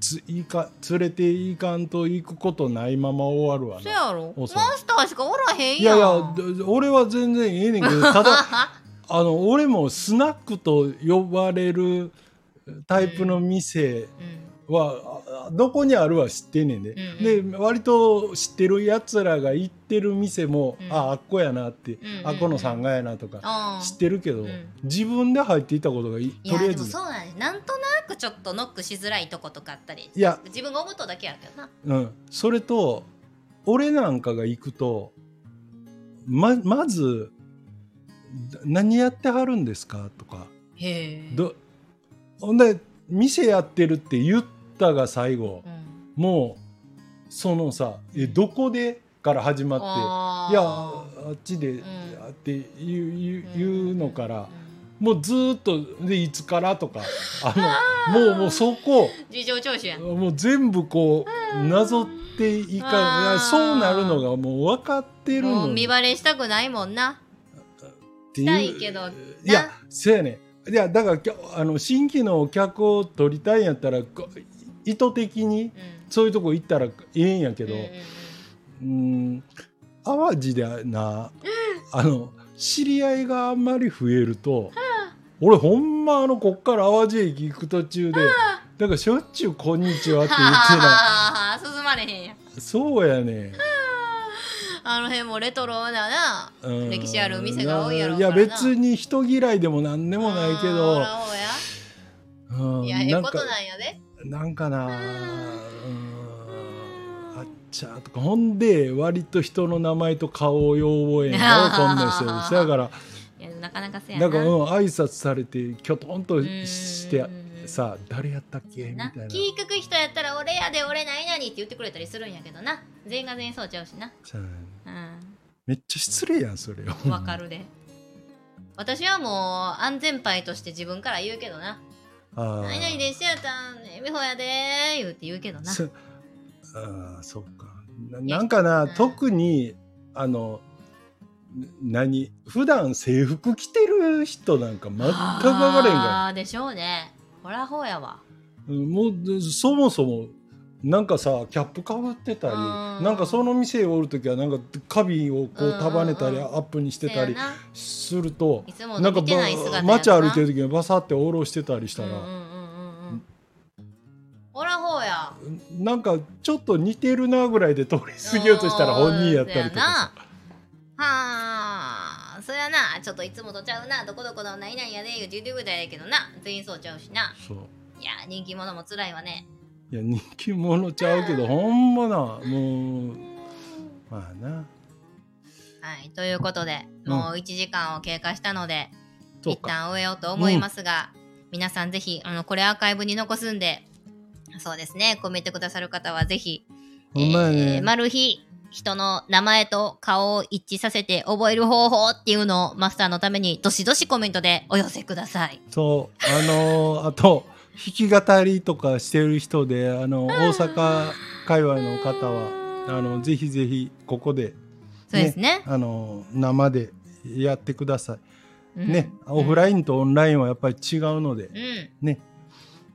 ついか連れていかんと行くことないまま終わるわそな。やろ？マスターしかおらへんいややん。いやで俺は全然ええねんけどただ あの俺もスナックと呼ばれるタイプの店うんは、あどこにあるは知ってんねんで、うんで割と知ってるやつらが行ってる店も、うん。ああっこやなって、うんうんうん。あっこの3階やなとか、知ってるけど、うん。自分で入っていったことがとりあえず。そうなんねなんとなくちょっとノックしづらいとことかあったりいや。自分が思うとだけやけどな。うん、それと俺なんかが行くとままず「何やってはるんですか?」とか。へえ。どほんで店やってるって言ったが最後うん。もうそのさ「えどこで?」から始まっていやあっちで、ん。って言う言うのから、うん。もうずーっとでいつからとかあのもうもうそこ事情聴取や。んもう全部こうなぞっていかそうなるのがもう分かってるもの見バレしたくないもんな。したいけどいやそうやねいやだからあの新規のお客を取りたいんやったらこ意図的にうん。そういうとこ行ったらええんやけどうん淡路でなあの知り合いがあんまり増えると俺ほんまあのこっから淡路駅行く途中でだからしょっちゅう「こんにちは」って言ってなはあ進まれへんやん。そうやねあ。の辺もレトロななうん。歴史ある店が多いやろういや別に人嫌いでもなんでもないけど。うんいやええことなんやでなんかな。うん。あっちゃーとかほんで割と人の名前と顔をよう覚えんよ こんな人ですだから。なかなかせやな。なんかうん挨拶されてきょとんとしてうんさ誰やったっけ？みたな。ない気くく人やったら俺やで俺何々って言ってくれたりするんやけどな。全員が全員そうちゃうしな。そううめっちゃ失礼やんそれ。んわかるで。私はもう安全牌として自分から言うけどな。あ「何々ーでしやったんえみほやで」言うて言うけどな。そあーそうか。ななんかな、うん。特にあのな何普段制服着てる人なんか全く分からへんから。あーでしょうね。ほらほやわ。うんもうそもそもなんかさキャップかぶってたりうん。なんかその店おる時はなんか花瓶をこう束ねたりうんうん。うんアップにしてたりするとなんか街歩いてるる時にバサって下ろしてたりしたら、うんうんうんうんうんなんかちょっと似てるなぐらいで通り過ぎようとしたら本人やったりとかさ。はあそやな。ちょっといつもとちゃうな。どこどこの何々やで言うて言うてくれたらええけどな。全員そうちゃうしな。そう。いや人気者も辛いわねいや人気者ちゃうけど ほんまなもうまあな。はいということでもう1時間を経過したので、一そうか。旦終えようと思いますが、皆さんぜひあのこれアーカイブに残すんでそうですねコメントくださる方はぜひほんまやえねー、マル秘人の名前と顔を一致させて覚える方法っていうのをマスターのためにどしどしコメントでお寄せください。そうあのーあと弾き語りとかしてる人であの大阪界隈の方はあのぜひぜひここでそうですね。あの生でやってください。うんね、オフラインとオンラインはやっぱり違うのでう、ん、ね。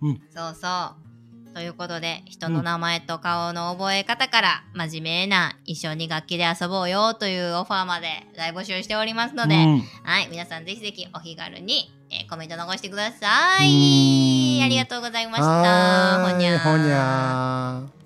うん。そうそう。ということで人の名前と顔の覚え方から真面目な一緒に楽器で遊ぼうよというオファーまで大募集しておりますので、うんはい皆さんぜひぜひお気軽に、えーコメント残してください。うんありがとうございました。ほにゃーほにゃー